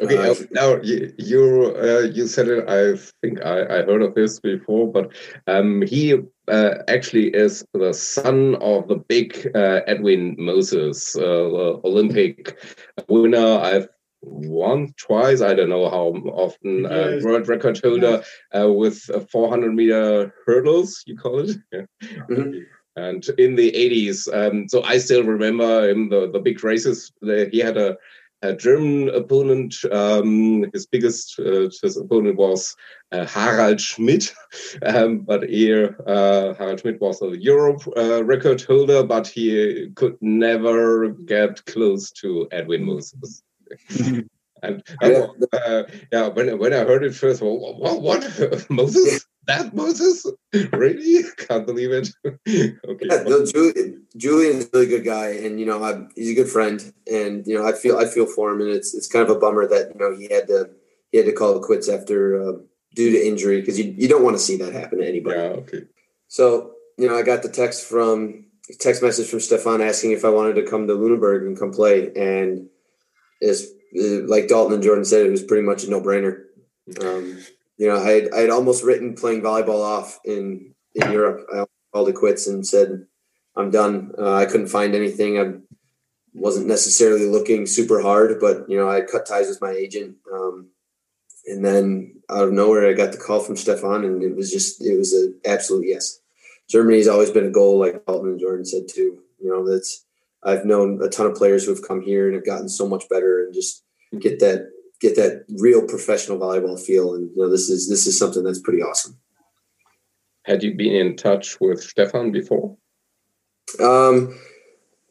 Okay, uh, now you you, uh, you said it. I think I, I heard of this before, but um, he uh, actually is the son of the big uh, Edwin Moses, uh, Olympic winner. I've won twice. I don't know how often. Uh, world record holder with 400 meter hurdles. You call it. Yeah. Mm -hmm. And in the 80s, um, so I still remember in the, the big races, he had a German opponent. Um, his biggest uh, his opponent was uh, Harald Schmid, um, but here uh, Harald Schmid was a Europe uh, record holder, but he could never get close to Edwin Moses. and uh, yeah, when when I heard it first, well, what, what? Moses? that Moses? really? Can't believe it. okay. Yeah, no, Julian, Julian's a really good guy, and you know, I, he's a good friend, and you know, I feel I feel for him, and it's it's kind of a bummer that you know he had to he had to call it quits after uh, due to injury because you, you don't want to see that happen to anybody. Yeah, okay. So, you know, I got the text from text message from Stefan asking if I wanted to come to Lunenburg and come play. And it's like Dalton and Jordan said, it was pretty much a no brainer. Um, you know, I had, I had almost written playing volleyball off in, in Europe. I called it quits and said, I'm done. Uh, I couldn't find anything. I wasn't necessarily looking super hard, but you know, I cut ties with my agent. Um, and then out of nowhere, I got the call from Stefan, and it was just it was an absolute yes. Germany's always been a goal, like Dalton and Jordan said too. You know, that's I've known a ton of players who have come here and have gotten so much better, and just get that get that real professional volleyball feel. And you know, this is this is something that's pretty awesome. Had you been in touch with Stefan before? Um,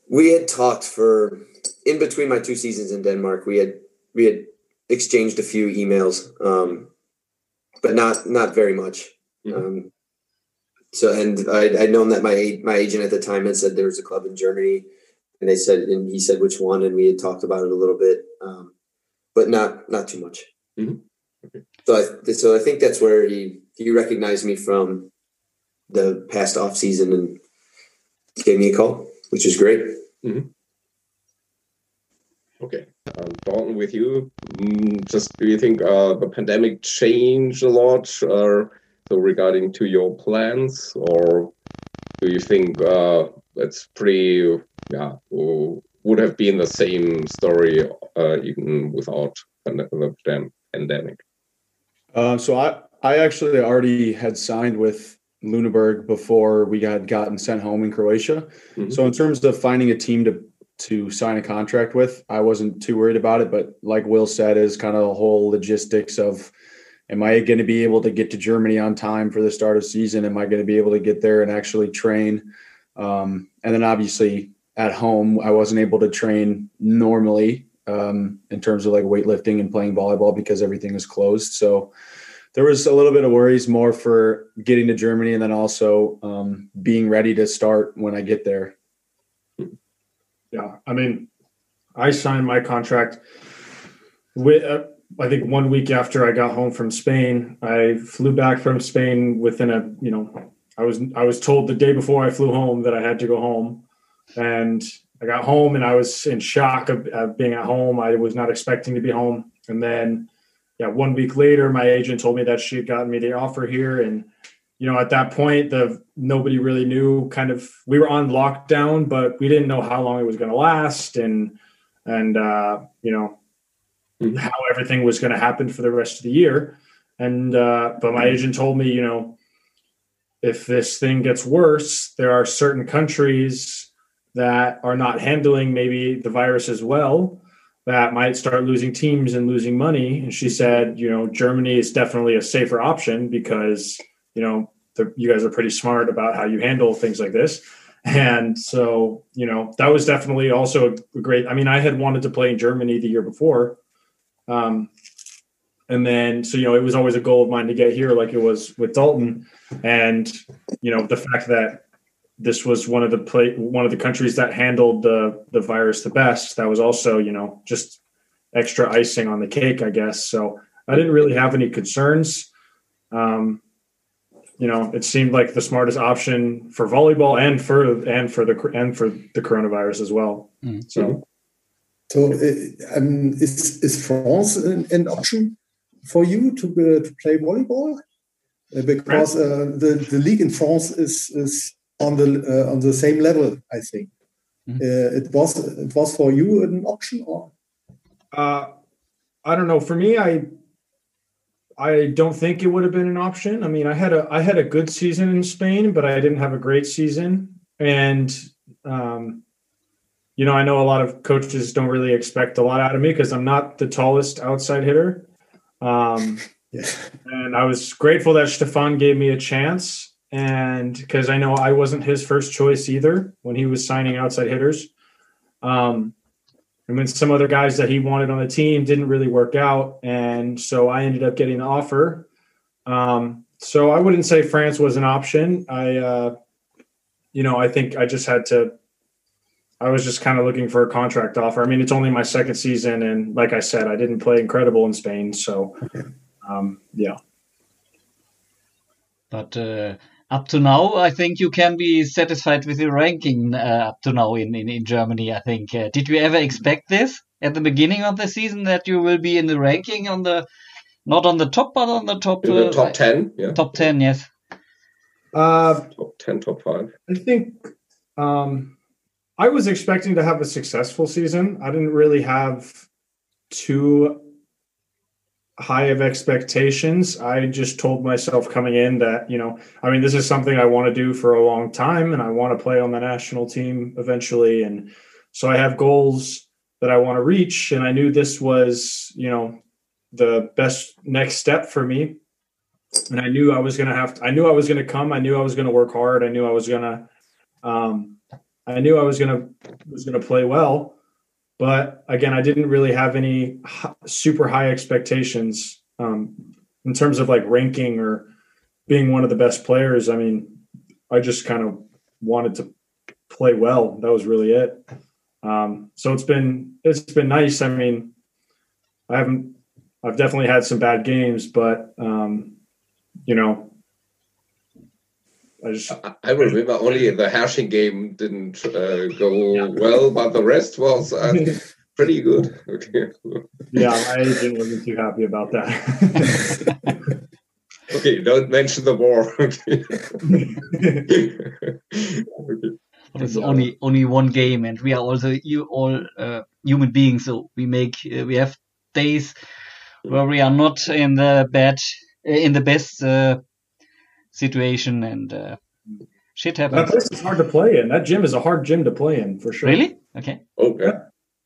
we had talked for in between my two seasons in Denmark. We had we had exchanged a few emails, um, but not not very much. Mm-hmm. Um, so, and I, I'd known that my my agent at the time had said there was a club in Germany, and they said, and he said which one, and we had talked about it a little bit, um, but not not too much. Mm-hmm. Okay. So, I, so I think that's where he he recognized me from the past off season and gave me a call, which is great. Mm-hmm. Okay, um, Dalton, with you, mm, just do you think uh, the pandemic changed a lot, uh, so regarding to your plans, or do you think uh, it's pretty, yeah, would have been the same story uh, even without the pandemic? Uh, so I, I actually already had signed with Lüneburg before we had gotten sent home in Croatia. Mm-hmm. So in terms of finding a team to to sign a contract with, I wasn't too worried about it. But like Will said, is kind of the whole logistics of am I going to be able to get to Germany on time for the start of season? Am I going to be able to get there and actually train? Um, and then obviously at home, I wasn't able to train normally um, in terms of like weightlifting and playing volleyball because everything was closed. So there was a little bit of worries more for getting to Germany and then also um, being ready to start when I get there. Yeah, I mean, I signed my contract with. Uh, I think one week after I got home from Spain, I flew back from Spain within a you know I was I was told the day before I flew home that I had to go home, and I got home and I was in shock of, of being at home. I was not expecting to be home, and then yeah, one week later, my agent told me that she had gotten me the offer here. And, you know, at that point, the nobody really knew kind of we were on lockdown, but we didn't know how long it was going to last and, and, uh, you know, mm-hmm. how everything was going to happen for the rest of the year. And, uh, but my agent told me, you know, if this thing gets worse, there are certain countries that are not handling maybe the virus as well that might start losing teams and losing money. And she said, you know, Germany is definitely a safer option because, you know, you guys are pretty smart about how you handle things like this. And so, you know, that was definitely also a great. I mean, I had wanted to play in Germany the year before. Um, and then, so, you know, it was always a goal of mine to get here, like it was with Dalton. And, you know, the fact that this was one of the play one of the countries that handled the the virus the best. That was also, you know, just extra icing on the cake, I guess. So I didn't really have any concerns. Um, you know, it seemed like the smartest option for volleyball and for and for the and for the coronavirus as well. Mm-hmm. So, so uh, um, is is France an, an, option for you to uh, to play volleyball? Uh, because uh, the the league in France is is on the uh, on the same level. I think mm-hmm. uh, it was it was for you an option or. Uh, I don't know. For me, I I don't think it would have been an option. I mean, I had a I had a good season in Spain, but I didn't have a great season. And um, you know, I know a lot of coaches don't really expect a lot out of me because I'm not the tallest outside hitter. Um, yeah. And I was grateful that Stefan gave me a chance and because I know I wasn't his first choice either when he was signing outside hitters. Um, and when some other guys that he wanted on the team didn't really work out, and so I ended up getting the offer. Um, so I wouldn't say France was an option. I, uh, you know, I think I just had to. I was just kind of looking for a contract offer. I mean, it's only my second season, and like I said, I didn't play incredible in Spain, so um, yeah. But uh, up to now, I think you can be satisfied with your ranking uh, up to now in, in, in Germany. I think. Uh, did you ever expect this at the beginning of the season that you will be in the ranking on the not on the top, but on the top in the top ten? Yeah, top ten. Yes. Uh, top ten, top five. I think um, I was expecting to have a successful season. I didn't really have too high of expectations. I just told myself coming in that, you know, I mean, this is something I want to do for a long time and I want to play on the national team eventually. And so I have goals that I want to reach. And I knew this was, you know, the best next step for me. And I knew I was going to have, to, I knew I was going to come. I knew I was going to work hard. I knew I was going to, um, I knew I was going to, was going to play well but again, I didn't really have any super high expectations um, in terms of like ranking or being one of the best players. I mean, I just kind of wanted to play well. That was really it. Um, so it's been it's been nice. I mean, I haven't I've definitely had some bad games, but um, you know, I, I remember only the Herrsching game didn't uh, go yeah. well, but the rest was uh, pretty good. Okay. yeah, my agent wasn't too happy about that. okay, don't mention the war. okay. It's only only one game, and we are also you all uh, human beings, so we make uh, we have days where we are not in the bad in the best uh, situation and uh, shit happens. That place is hard to play in. That gym is a hard gym to play in for sure. Really? Okay. Okay.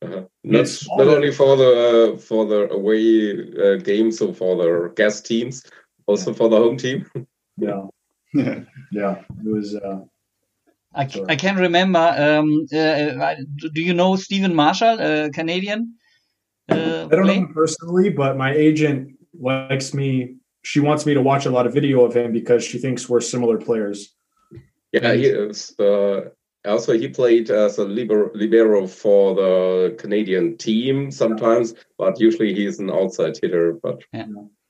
Uh-huh. Not, not only for the uh, for the away uh, games, so for the guest teams, also for the home team. yeah, yeah. It was. Uh, I, I can remember. Um, uh, do you know Stephen Marshall, uh, Canadian? Uh, I don't play? know him personally, but my agent likes me she wants me to watch a lot of video of him because she thinks we're similar players. Yeah, he is. Uh, also, he played as a libero, libero for the Canadian team sometimes, but usually he's an outside hitter. But yeah.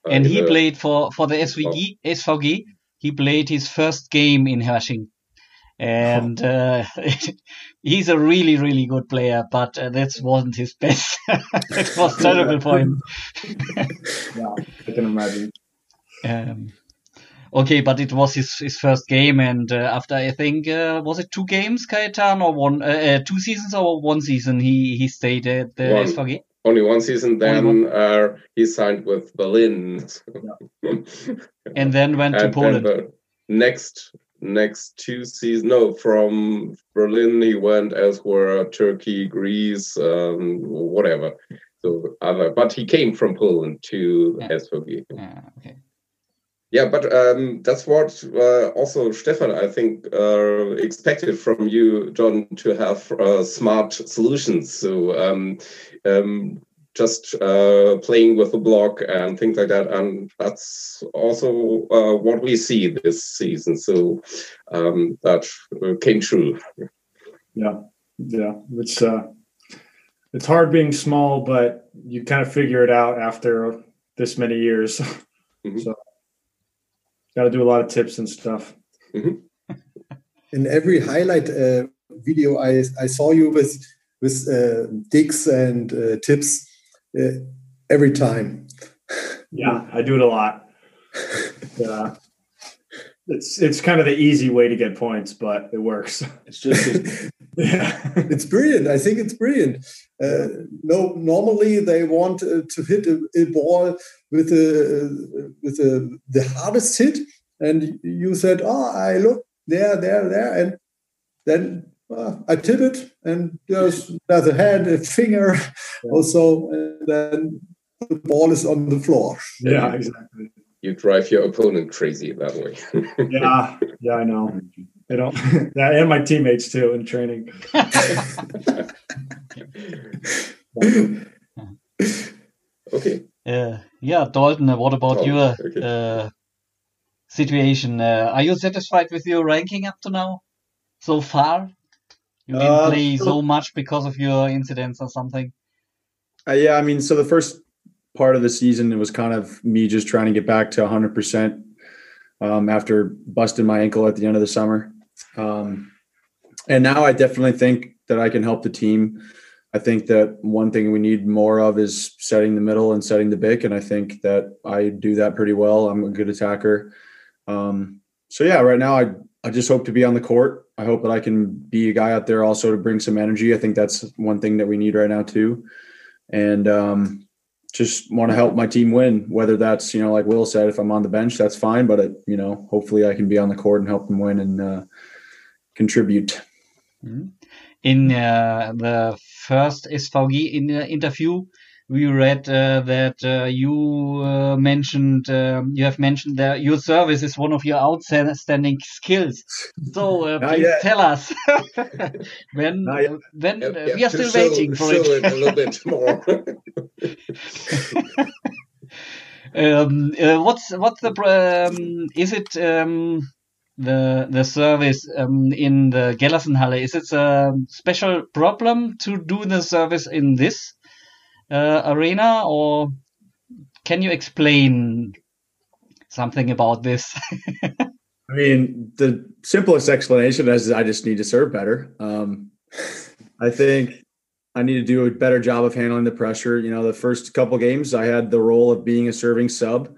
uh, and he played for for the SVG SVG. He played his first game in Herrsching, and uh, he's a really really good player. But uh, that wasn't his best. it was terrible for him. yeah, I can imagine. Um, okay, but it was his, his first game, and uh, after I think uh, was it two games, Kajetan, or one, uh, uh, two seasons or one season, he he stayed at the one, SVG. Only one season. Then one. Uh, he signed with Berlin, and then went and, to Poland. next next two seasons, no, from Berlin he went elsewhere, Turkey, Greece, um, whatever. So other, but he came from Poland to yeah. SVG. Yeah, okay. Yeah, but um, that's what uh, also Stefan, I think, uh, expected from you, John, to have uh, smart solutions. So um, um, just uh, playing with the block and things like that, and that's also uh, what we see this season. So um, that uh, came true. Yeah, yeah, it's it's hard being small, but you kind of figure it out after this many years. Mm -hmm. So got to do a lot of tips and stuff. Mm-hmm. In every highlight uh, video, I I saw you with with uh, digs and uh, tips uh, every time. Yeah, I do it a lot. yeah, it's it's kind of the easy way to get points, but it works. It's just yeah, it's brilliant. I think it's brilliant. Uh, no, normally they want uh, to hit a, a, ball with a with a, the hardest hit, and you said, "Oh, I look there, there, there," and then uh, I tip it, and there's there's a head, a finger, yeah. also, and then the ball is on the floor. Yeah, exactly. You drive your opponent crazy that way. yeah, yeah, I know. I don't. that and my teammates too in training. okay. Yeah, yeah, Dalton. What about Dalton. your okay. uh, situation. Uh, are you satisfied with your ranking up to now so far? You didn't uh, play so much because of your incidents or something. Uh, yeah, I mean, so the first part of the season it was kind of me just trying to get back to 100%. um, after busting my ankle at the end of the summer. Um, and now I definitely think that I can help the team. I think that one thing we need more of is setting the middle and setting the big, and I think that I do that pretty well. I'm a good attacker. Um, so yeah, right now I I just hope to be on the court. I hope that I can be a guy out there also to bring some energy. I think that's one thing that we need right now too, and um, just want to help my team win. Whether that's you know like Will said, if I'm on the bench, that's fine. But it, you know, hopefully I can be on the court and help them win and uh, contribute. Mm-hmm. In uh, the first SVG in, uh, interview, we read uh, that uh, you uh, mentioned um, you have mentioned that your service is one of your outstanding skills. So uh, please yet. tell us when when we are still waiting for it. it. a little bit more. um, what's what's the um, is it um, the the service um, in the Gellersenhalle? Is it a special problem to do the service in this uh, arena, or can you explain something about this? I mean, the simplest explanation is I just need to serve better. Um, I think I need to do a better job of handling the pressure. You know, the first couple games, I had the role of being a serving sub,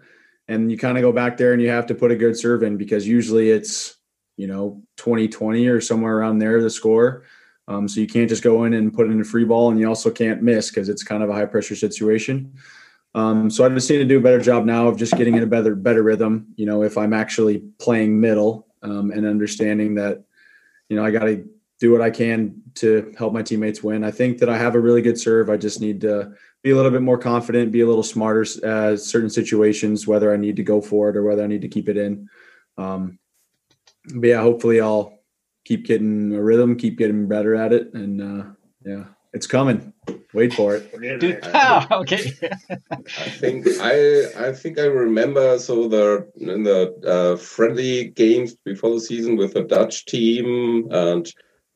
and you kind of go back there and you have to put a good serve in because usually it's you know 2020 or somewhere around there the score. Um, so you can't just go in and put in a free ball, and you also can't miss because it's kind of a high pressure situation. Um, so I just need to do a better job now of just getting in a better better rhythm. You know, if I'm actually playing middle um, and understanding that, you know, I got to do what I can to help my teammates win. I think that I have a really good serve. I just need to be a little bit more confident, be a little smarter at certain situations, whether I need to go for it or whether I need to keep it in. Um, but yeah, hopefully I'll keep getting a rhythm, keep getting better at it, and uh, yeah, it's coming. Wait for it. Dude, oh, okay. I think I I think I remember so the in the uh, friendly games before the season with the Dutch team and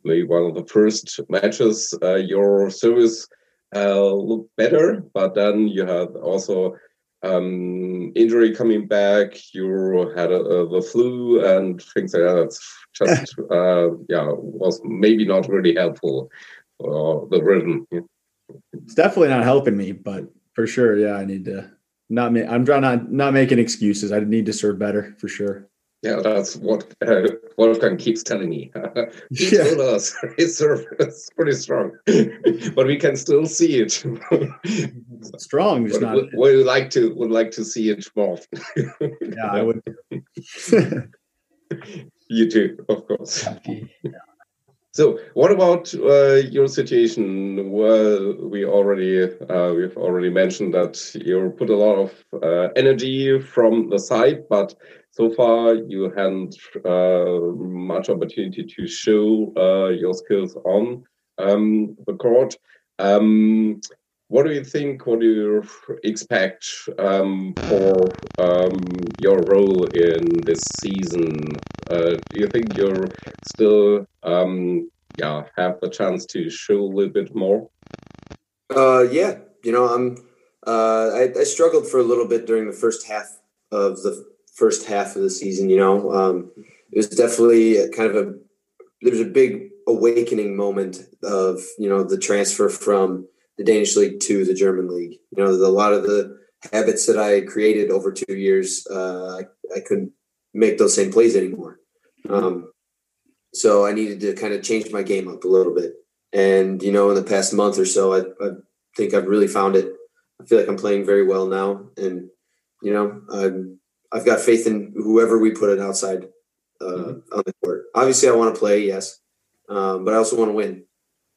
maybe one of the first matches, uh, your service uh, looked better, but then you have also um, injury coming back. You had a, a, the flu and things like that. It's just uh, yeah, was maybe not really helpful for the rhythm. It's definitely not helping me, but for sure, yeah, I need to not. make. I'm trying not not making excuses. I need to serve better for sure. Yeah, that's what uh, Wolfgang keeps telling me. he yeah. told us his service pretty strong, but we can still see it. strong, not. Would, would like to would like to see it more. yeah, I would. you too, of course. So, what about uh, your situation? Well, we already uh, we've already mentioned that you put a lot of uh, energy from the side, but so far you hadn't uh, much opportunity to show uh, your skills on um, the court. Um, what do you think? What do you expect um, for um, your role in this season? Uh, do you think you're still, um, yeah, have the chance to show a little bit more? Uh, yeah, you know, I'm. Uh, I, I struggled for a little bit during the first half of the first half of the season. You know, um, it was definitely kind of a there was a big awakening moment of you know the transfer from the Danish league to the German league. You know, a lot of the habits that I created over two years, uh, I, I couldn't make those same plays anymore. Um, so I needed to kind of change my game up a little bit. And you know, in the past month or so, I, I think I've really found it. I feel like I'm playing very well now, and you know, I'm I've got faith in whoever we put it outside uh, mm-hmm. on the court. Obviously, I want to play, yes, um, but I also want to win.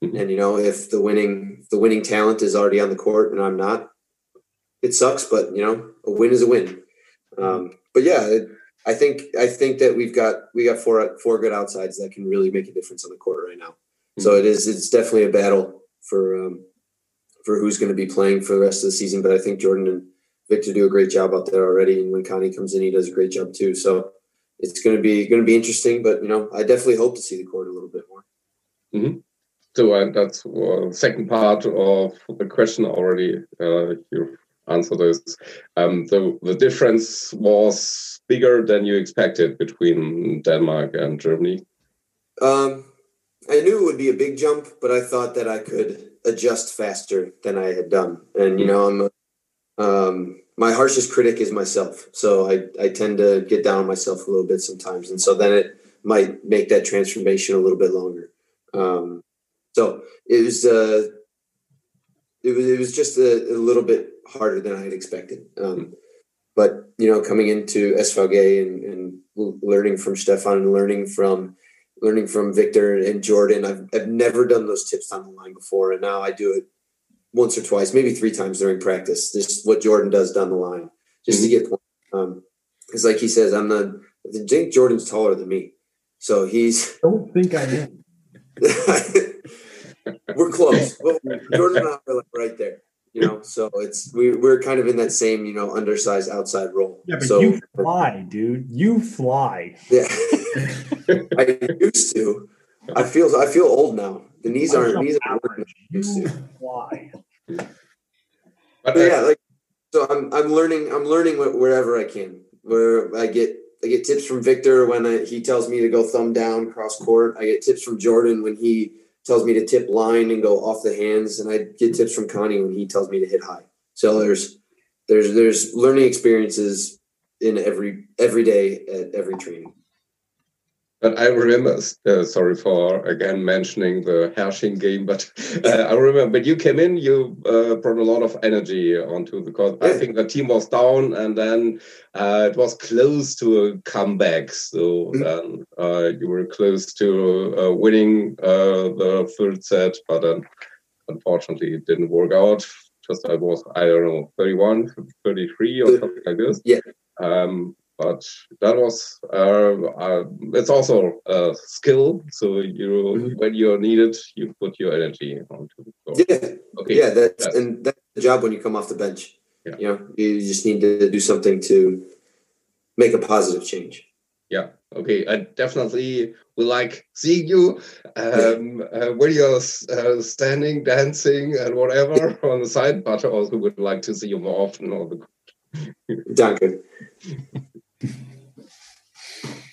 Mm-hmm. And you know, if the winning the winning talent is already on the court and I'm not, it sucks. But you know, a win is a win. Um, but yeah, it, I think I think that we've got we got four four good outsides that can really make a difference on the court right now. Mm-hmm. So it is it's definitely a battle for um, for who's going to be playing for the rest of the season. But I think Jordan and Victor do a great job out there already, and when Connie comes in, he does a great job too. So it's going to be going to be interesting, but you know, I definitely hope to see the court a little bit more. Mm-hmm. So uh, that's uh, second part of the question already. Uh, you've answer this. Um, the the difference was bigger than you expected between Denmark and Germany. Um, I knew it would be a big jump, but I thought that I could adjust faster than I had done. And you know, I'm um, my harshest critic is myself, so I I tend to get down on myself a little bit sometimes, and so then it might make that transformation a little bit longer. Um, so it was uh, it was it was just a, a little bit harder than I had expected. Um, but you know, coming into SVG and, and learning from Stefan and learning from learning from Victor and Jordan, I've I've never done those tips on the line before, and now I do it once or twice, maybe three times during practice. Just what Jordan does down the line, just mm-hmm. to get Um, because like he says, I'm not. I think Jordan's taller than me, so he's. I don't think I am. we're close. Well, Jordan and I are like right there. You know, so it's we we're kind of in that same you know undersized outside role. Yeah, but so, you fly, dude. You fly. Yeah, I used to. I feel I feel old now. The knees aren't knees aren't working. Why? fly. But yeah, like so, I'm I'm learning I'm learning wherever I can. Where I get I get tips from Victor when I, he tells me to go thumb down cross court. I get tips from Jordan when he tells me to tip line and go off the hands, and I get tips from Connie when he tells me to hit high. So there's there's there's learning experiences in every every day at every training. But I remember, uh, sorry for again mentioning the Herrsching game, but uh, I remember when you came in, you uh, brought a lot of energy onto the court. I think the team was down, and then uh, it was close to a comeback. So mm-hmm. then uh, you were close to uh, winning the third set, but then unfortunately it didn't work out. Just I was, I don't know, 31, 33 or something like this. Yeah. Um, but that was uh, uh, it's also a skill. So you mm-hmm. when you're needed you put your energy onto the floor yeah. okay. Yeah that's yeah. and that's the job when you come off the bench. Yeah. you know you just need to do something to make a positive change. Yeah. Okay. I definitely will like seeing you um, uh, when you're uh, standing dancing and whatever on the side but I also would like to see you more often on the Danke.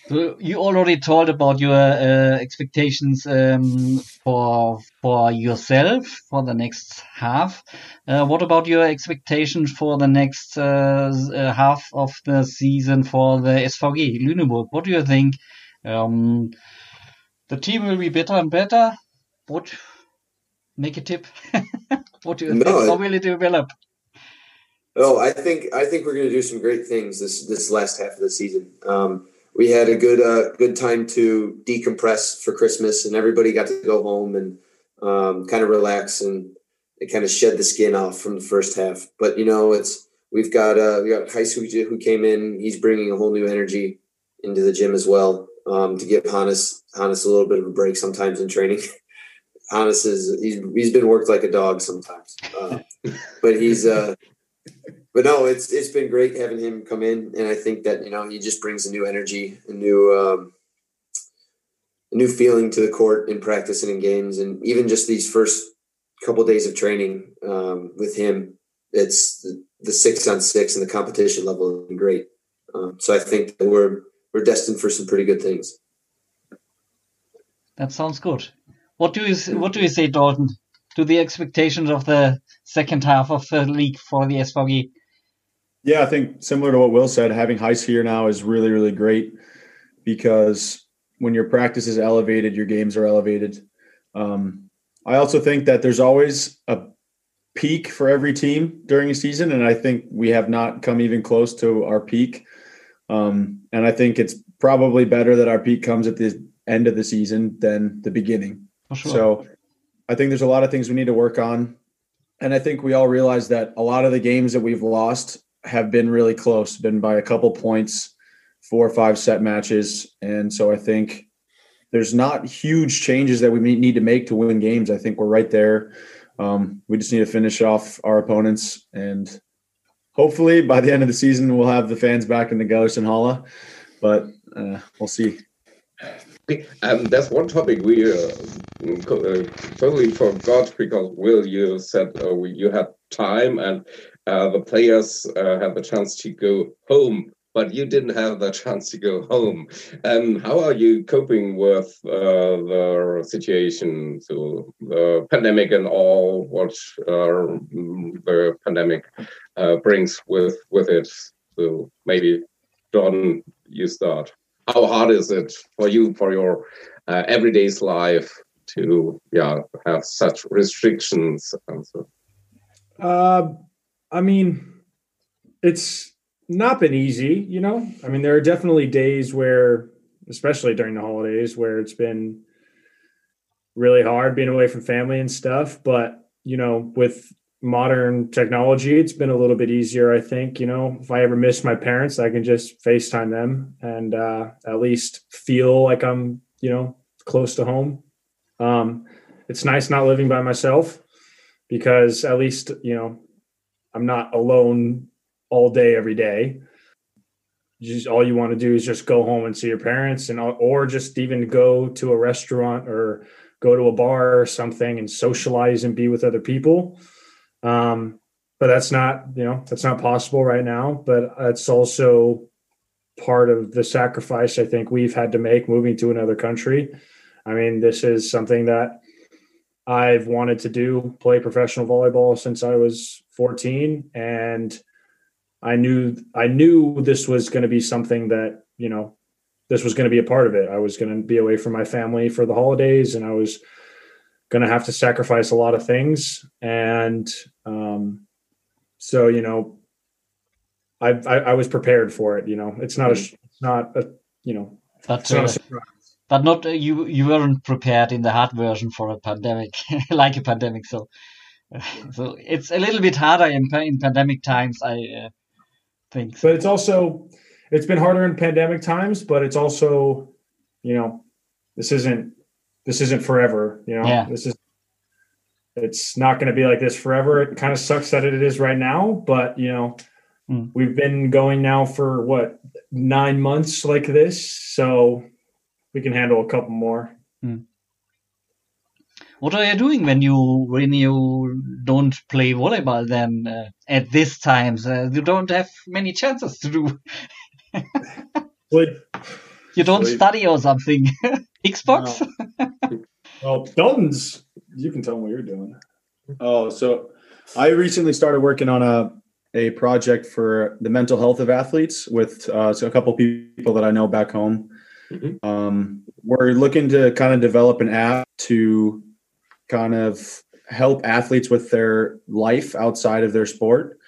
So you already told about your uh, expectations um, for for yourself for the next half. Uh, what about your expectations for the next uh, uh half of the season for the SVG Lüneburg? What do you think? Um, the team will be better and better. What? Make a tip. what do you no, think? How will it develop? Oh, I think I think we're going to do some great things this this last half of the season. Um, we had a good uh, good time to decompress for Christmas, and everybody got to go home and um, kind of relax and it kind of shed the skin off from the first half. But you know, it's we've got uh, we got Heis who, who came in. He's bringing a whole new energy into the gym as well um, to give Hannes Hannes a little bit of a break sometimes in training. Hannes is he's he's been worked like a dog sometimes, uh, but he's uh, but no, it's it's been great having him come in, and I think that you know he just brings a new energy, a new um, a new feeling to the court in practice and in games, and even just these first couple of days of training um, with him, it's the, the, six on six and the competition level has been great. Um, so I think that we're we're destined for some pretty good things. That sounds good. What do you what do you say, Dalton, to the expectations of the second half of the league for the SVG? Yeah, I think similar to what Will said, having Heis here now is really, really great because when your practice is elevated, your games are elevated. Um, I also think that there's always a peak for every team during a season, and I think we have not come even close to our peak. Um, and I think it's probably better that our peak comes at the end of the season than the beginning. Sure. So I think there's a lot of things we need to work on. And I think we all realize that a lot of the games that we've lost have been really close, been by a couple points, four or five set matches. And so I think there's not huge changes that we need to make to win games. I think we're right there. Um, we just need to finish off our opponents and hopefully by the end of the season we'll have the fans back in the Gellersenhalle, but uh, we'll see. Okay, um, one topic we uh, totally forgot because Will, you said uh, you had time, and uh, the players uh, had the chance to go home, but you didn't have the chance to go home. Um, how are you coping with uh, the situation, so the pandemic and all what uh, the pandemic uh, brings with with it? So maybe Jordan, you start. How hard is it for you for your uh, everyday's life to yeah have such restrictions? and So? I mean, it's not been easy, you know. I mean, there are definitely days where, especially during the holidays, where it's been really hard being away from family and stuff. But you know, with modern technology, it's been a little bit easier. I think, you know, if I ever miss my parents, I can just FaceTime them and uh, at least feel like I'm, you know, close to home. Um, it's nice not living by myself because at least, you know, I'm not alone all day every day. Just all you want to do is just go home and see your parents and or just even go to a restaurant or go to a bar or something and socialize and be with other people. Um, but that's not, you know, that's not possible right now. But it's also part of the sacrifice I think we've had to make moving to another country. I mean, this is something that I've wanted to do, play professional volleyball since I was 14 and I knew I knew this was going to be something that, you know, this was going to be a part of it. I was going to be away from my family for the holidays and I was going to have to sacrifice a lot of things and um so, you know, I, I, I was prepared for it, you know. It's not a mm. it's not a, you know, but, uh, but not uh, you you weren't prepared in the hard version for a pandemic like a pandemic so so it's a little bit harder in, in pandemic times i uh, think so. but it's also it's been harder in pandemic times but it's also you know this isn't this isn't forever you know yeah. this is it's not going to be like this forever it kind of sucks that it is right now but you know mm. we've been going now for what nine months like this so we can handle a couple more mm. What are you doing when you when you don't play volleyball? Then uh, at this time, uh, you don't have many chances to do. you don't Sleep. study or something. Xbox. No. well, Dalton's. You can tell them what you're doing. Oh, so I recently started working on a a project for the mental health of athletes with uh, so a couple people that I know back home. Mm-hmm. Um, we're looking to kind of develop an app to kind of help athletes with their life outside of their sport.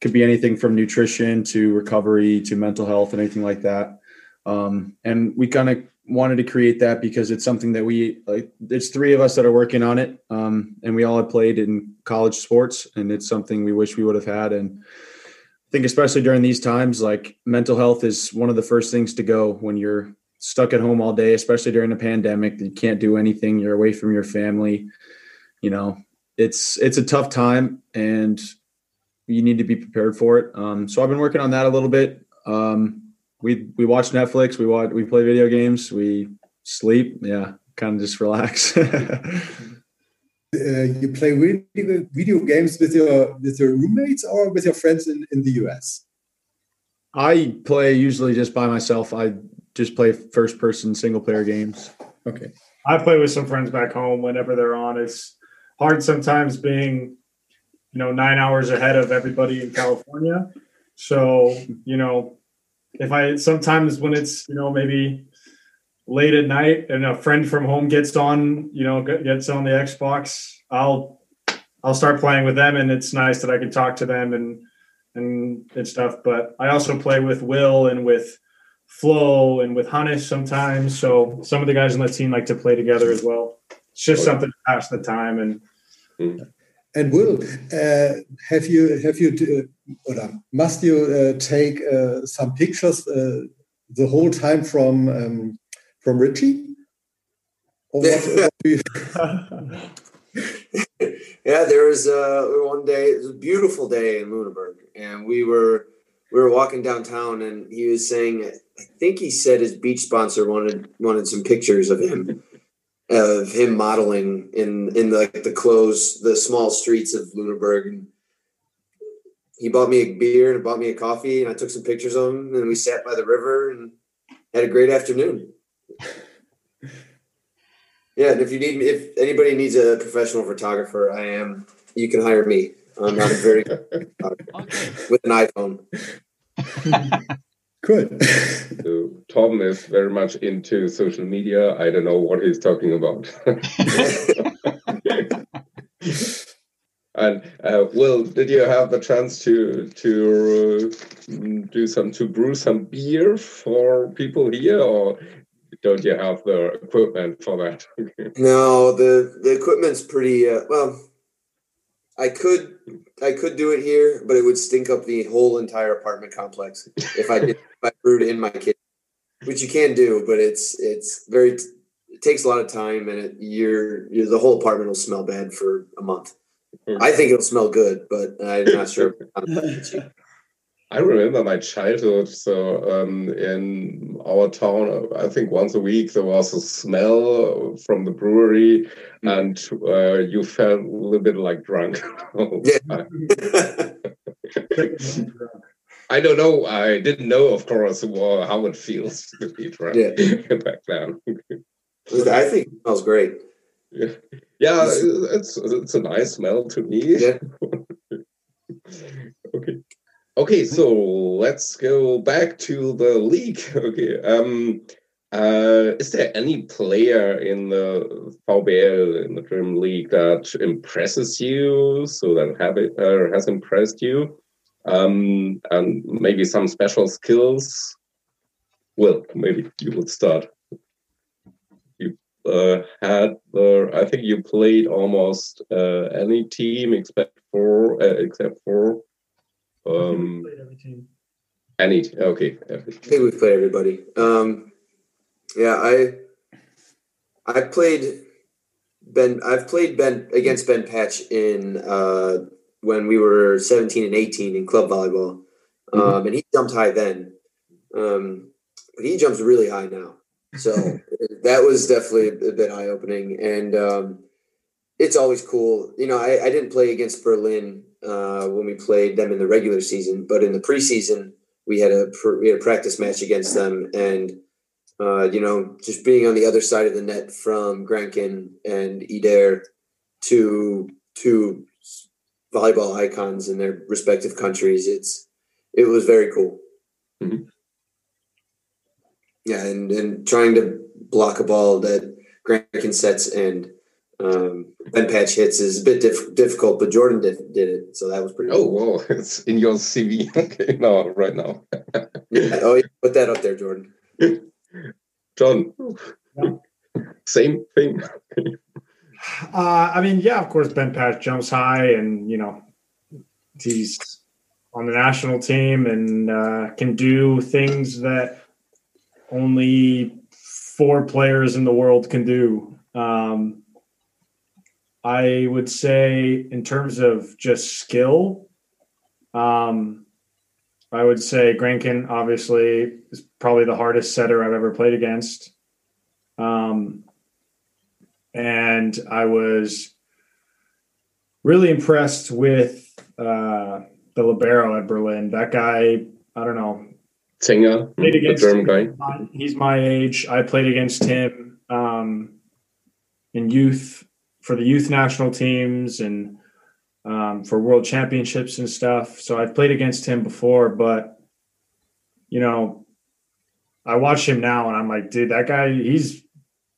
Could be anything from nutrition to recovery to mental health and anything like that. Um, and we kind of wanted to create that because it's something that we like. It's three of us that are working on it, um, and we all have played in college sports, and it's something we wish we would have had. And I think especially during these times, like mental health is one of the first things to go when you're stuck at home all day, especially during a pandemic. You can't do anything. You're away from your family. You know, it's it's a tough time, and you need to be prepared for it. Um, so I've been working on that a little bit. Um, we we watch Netflix. We watch we play video games. We sleep. Yeah, kind of just relax. uh, you play video, video games with your with your roommates or with your friends in, in the US? I play usually just by myself. I just play first person single player games. Okay. I play with some friends back home whenever they're on. It's hard sometimes being, you know, nine hours ahead of everybody in California. So, you know, if I sometimes when it's, you know, maybe late at night and a friend from home gets on, you know, gets on the Xbox, I'll I'll start playing with them and it's nice that I can talk to them and and and stuff. But I also play with Will and with Flo and with Hannes sometimes. So some of the guys on the team like to play together as well. It's just something to pass the time and. And Will, uh, have you have you uh, must you uh, take uh, some pictures uh, the whole time from um, from Richie? Or what, yeah, there was uh, one day. It was a beautiful day in Lunenburg, and we were we were walking downtown, and he was saying, I think he said his beach sponsor wanted wanted some pictures of him, of him modeling in in the, like the clothes, the small streets of Lunenburg. And he bought me a beer and bought me a coffee, and I took some pictures of him, and we sat by the river and had a great afternoon. yeah, and if you need, if anybody needs a professional photographer, I am. You can hire me. I'm not a very good okay. with an iPhone. Good. so Tom is very much into social media. I don't know what he's talking about. and uh, Will, did you have the chance to to uh, do some to brew some beer for people here, or don't you have the equipment for that? no, the the equipment's pretty uh, well. I could I could do it here, but it would stink up the whole entire apartment complex if I did if I brewed in my kitchen, which you can do, but it's it's very it takes a lot of time and it, you're, you're the whole apartment will smell bad for a month. Hmm. I think it'll smell good, but I'm not sure. I remember my childhood. So um, in our town, I think once a week there was a smell from the brewery, mm-hmm. and uh, you felt a little bit like drunk. I don't know. I didn't know, of course, how it feels to be drunk yeah. back then. I think it smells great. Yeah, yeah it's it's a nice smell to me. Yeah. okay. Okay, so let's go back to the league. Okay. Um, uh, is there any player in the VBL in the German league that impresses you? So that have it, uh, has impressed you, um, and maybe some special skills. Well, maybe you would start. You uh, had, I think you played almost uh, any team except for uh, except for um, any okay. I think we've played everybody. Um, yeah, I I played Ben. I've played Ben against Ben Patch in uh, when we were seventeen and eighteen in club volleyball, mm-hmm. um, and he jumped high then. Um, but he jumps really high now, so that was definitely a bit eye opening. And um, it's always cool. You know, I, I didn't play against Berlin uh, when we played them in the regular season, but in the preseason we had a we had a practice match against them, and uh, you know, just being on the other side of the net from Grankin and Eder to two volleyball icons in their respective countries, it's it was very cool. Mm-hmm. Yeah, and and trying to block a ball that Grankin sets and um, Ben patch hits is a bit diff- difficult, but Jordan did, did it, so that was pretty. Oh, cool. whoa! It's in your CV. okay, no, right now. yeah, oh, yeah, put that up there, Jordan. John, yeah. same thing. uh, I mean, yeah, of course, Ben Patch jumps high, and you know, he's on the national team and uh, can do things that only four players in the world can do. Um, I would say, in terms of just skill, um, I would say Grankin obviously is probably the hardest setter I've ever played against. Um, and I was really impressed with uh, the libero at Berlin. That guy, I don't know. Zenger, played against the German guy. He's my age. I played against him um, in youth for the youth national teams and um, for world championships and stuff. So I've played against him before, but you know, I watch him now and I'm like, dude, that guy, he's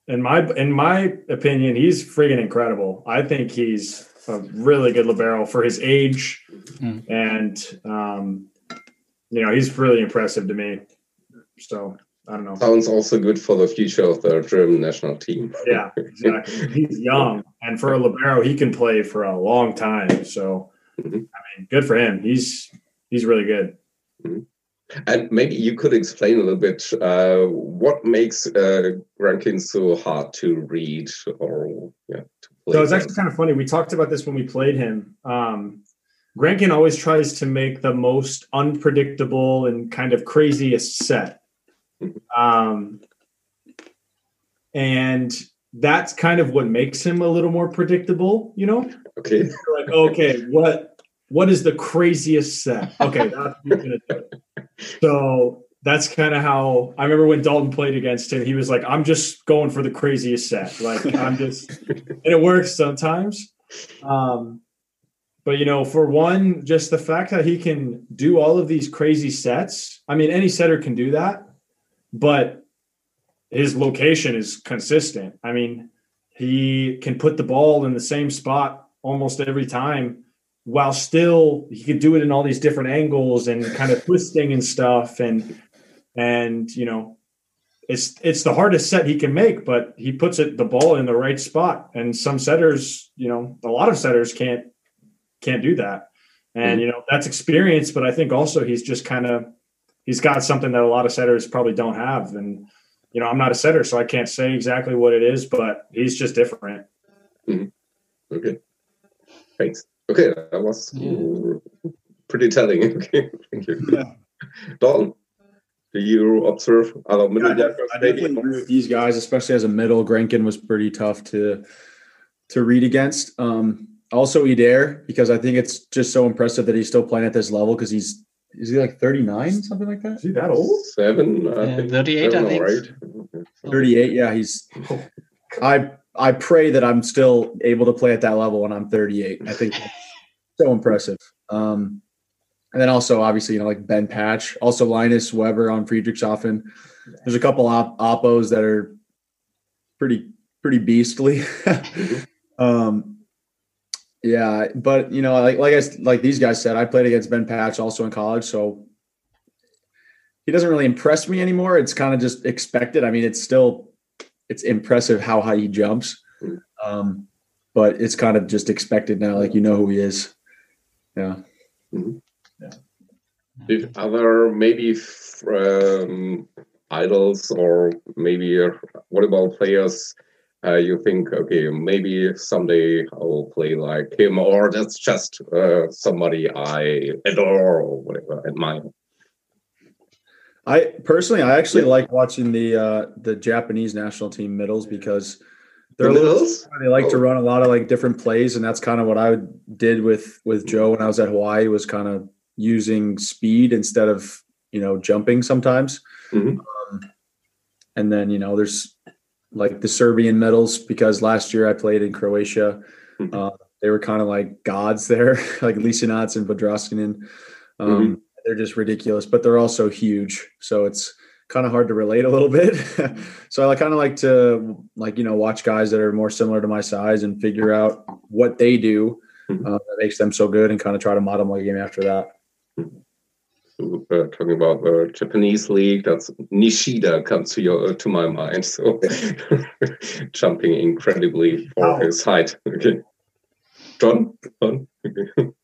in my in my opinion, he's freaking incredible. I think he's a really good libero for his age, mm. and um, you know, he's really impressive to me. So I don't know. Sounds also good for the future of the German national team. yeah, exactly. He's young, and for a libero, he can play for a long time. So, mm-hmm. I mean, good for him. He's he's really good. Mm-hmm. And maybe you could explain a little bit uh, what makes uh, Grankin so hard to read or yeah. so it's actually kind of funny. We talked about this when we played him. Um, Grankin always tries to make the most unpredictable and kind of craziest set um, and that's kind of what makes him a little more predictable, you know? Okay. like, okay, what what is the craziest set? Okay, so that's kind of how I remember when Dalton played against him. He was like, "I'm just going for the craziest set. Like I'm just," and it works sometimes. Um, but you know, for one, just the fact that he can do all of these crazy sets. I mean, any setter can do that, but his location is consistent. I mean, he can put the ball in the same spot almost every time while still he could do it in all these different angles and kind of twisting and stuff. And and you know it's it's the hardest set he can make but he puts it the ball in the right spot. And some setters you know a lot of setters can't can't do that. And mm-hmm. you know that's experience but i think also he's just kind of he's got something that a lot of setters probably don't have and you know i'm not a setter so i can't say exactly what it is but he's just different mm-hmm. okay thanks Okay, that was yeah. pretty telling. Okay, thank you. Yeah. Dalton, do you observe other middle yeah, I, I definitely agree with these guys, especially as a middle. Grankin was pretty tough to to read against. Um, also Eder, because I think it's just so impressive that he's still playing at this level because he's is he like 39, something like that? Is he that old? Seven, I yeah, 38, I think. Right. 38, yeah, he's I I pray that I'm still able to play at that level when I'm 38. I think so impressive. Um, and then also obviously you know like Ben Patch, also Linus Weber on Friedrichshafen. There's a couple op- oppos that are pretty pretty beastly. um, yeah, but you know like like I like these guys said, I played against Ben Patch also in college, so he doesn't really impress me anymore. It's kind of just expected. I mean, it's still it's impressive how high he jumps. Um, but it's kind of just expected now. Like you know who he is. Yeah. Mm-hmm. Yeah. If other maybe um, idols or maybe volleyball players, uh, you think, okay, maybe someday I will play like him, or that's just uh, somebody I adore or whatever, admire. I personally, I actually yeah. like watching the uh, the Japanese national team middles because they're the little, they like oh. to run a lot of like different plays, and that's kind of what I did with with Joe when I was at Hawaii. Was kind of using speed instead of you know jumping sometimes. Mm-hmm. Um, and then you know there's like the Serbian medals because last year I played in Croatia. Mm-hmm. Uh, they were kind of like gods there, like Lisinac and Podraščanin. Um, mm-hmm they're just ridiculous, but they're also huge. So it's kind of hard to relate a little bit. so I kind of like to like you know watch guys that are more similar to my size and figure out what they do mm-hmm. uh, that makes them so good and kind of try to model my game after that. So, uh, talking about the Japanese league, that's Nishida comes to your to my mind. So jumping incredibly for his height. Okay, John, John.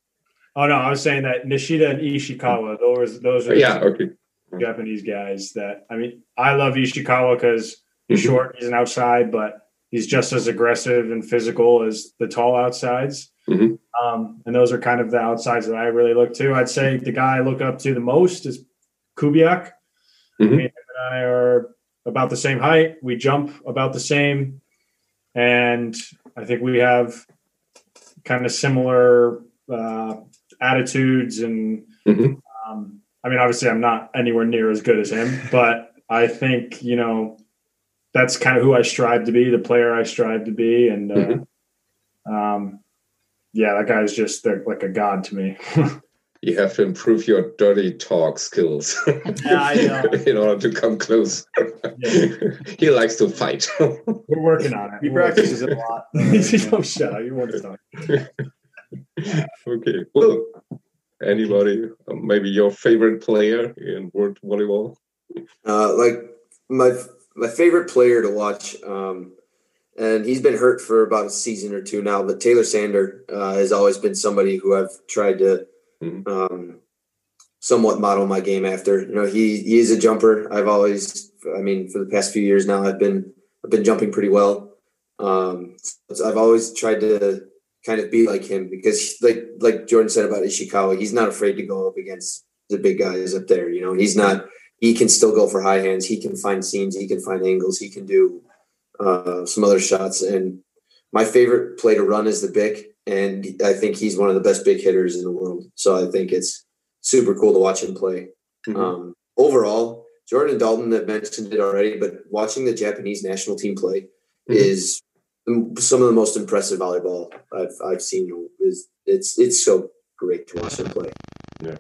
Oh no, I was saying that Nishida and Ishikawa, those those are yeah, okay. Japanese guys that I mean, I love Ishikawa because he's mm-hmm. short, he's an outside, but he's just as aggressive and physical as the tall outsides. Mm-hmm. Um, and those are kind of the outsides that I really look to. I'd say the guy I look up to the most is Kubiak. Mm-hmm. I mean, and I are about the same height. We jump about the same, and I think we have kind of similar uh, attitudes and mm-hmm. um, I mean, obviously, I'm not anywhere near as good as him, but I think you know that's kind of who I strive to be, the player I strive to be, and uh, mm-hmm. um, yeah, that guy's just like a god to me. you have to improve your dirty talk skills yeah, in order to come close. Yeah. he likes to fight. We're working on it. He practices it a lot. oh, shut up! You want to talk? okay. Well, anybody, um, maybe your favorite player in world volleyball? Uh, like my my favorite player to watch, um, and he's been hurt for about a season or two now. But Taylor Sander uh, has always been somebody who I've tried to mm-hmm. um, somewhat model my game after. You know, he he is a jumper. I've always, I mean, for the past few years now, I've been I've been jumping pretty well. Um, so I've always tried to kind of be like him because like like Jordan said about Ishikawa, he's not afraid to go up against the big guys up there. You know, he's not he can still go for high hands, he can find seams, he can find angles, he can do uh, some other shots. And my favorite play to run is the Bic. and I think he's one of the best big hitters in the world. So I think it's super cool to watch him play. Mm-hmm. Um, overall, Jordan Dalton have mentioned it already, but watching the Japanese national team play mm-hmm. is some of the most impressive volleyball I've I've seen. Is it's it's so great to watch them play. Yeah.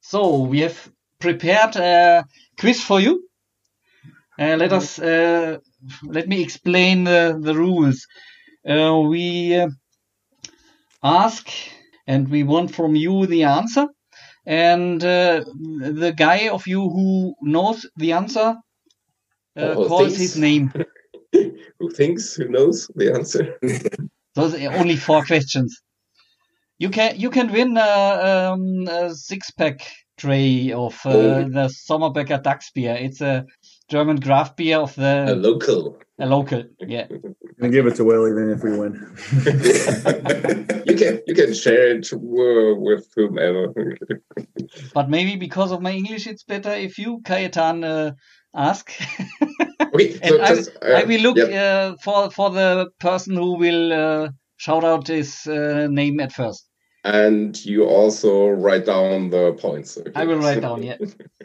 So we have prepared a quiz for you. Uh, let us uh, let me explain the, the rules. Uh, we uh, ask and we want from you the answer, and uh, the guy of you who knows the answer uh, oh, calls his name. who thinks who knows the answer? Those are only four questions. You can you can win a, um, a six pack tray of uh, oh. the Sommerbecker Dachs beer. It's a German craft beer of the a local. A local, yeah. And give it to Willie then if we win. you can you can share it with whomever. but maybe because of my English, it's better if you, Kajetan, uh, ask. okay, so just, I, uh, I, will look yep. uh, for for the person who will uh, shout out his uh, name at first. And you also write down the points. Okay. I will write down, yeah.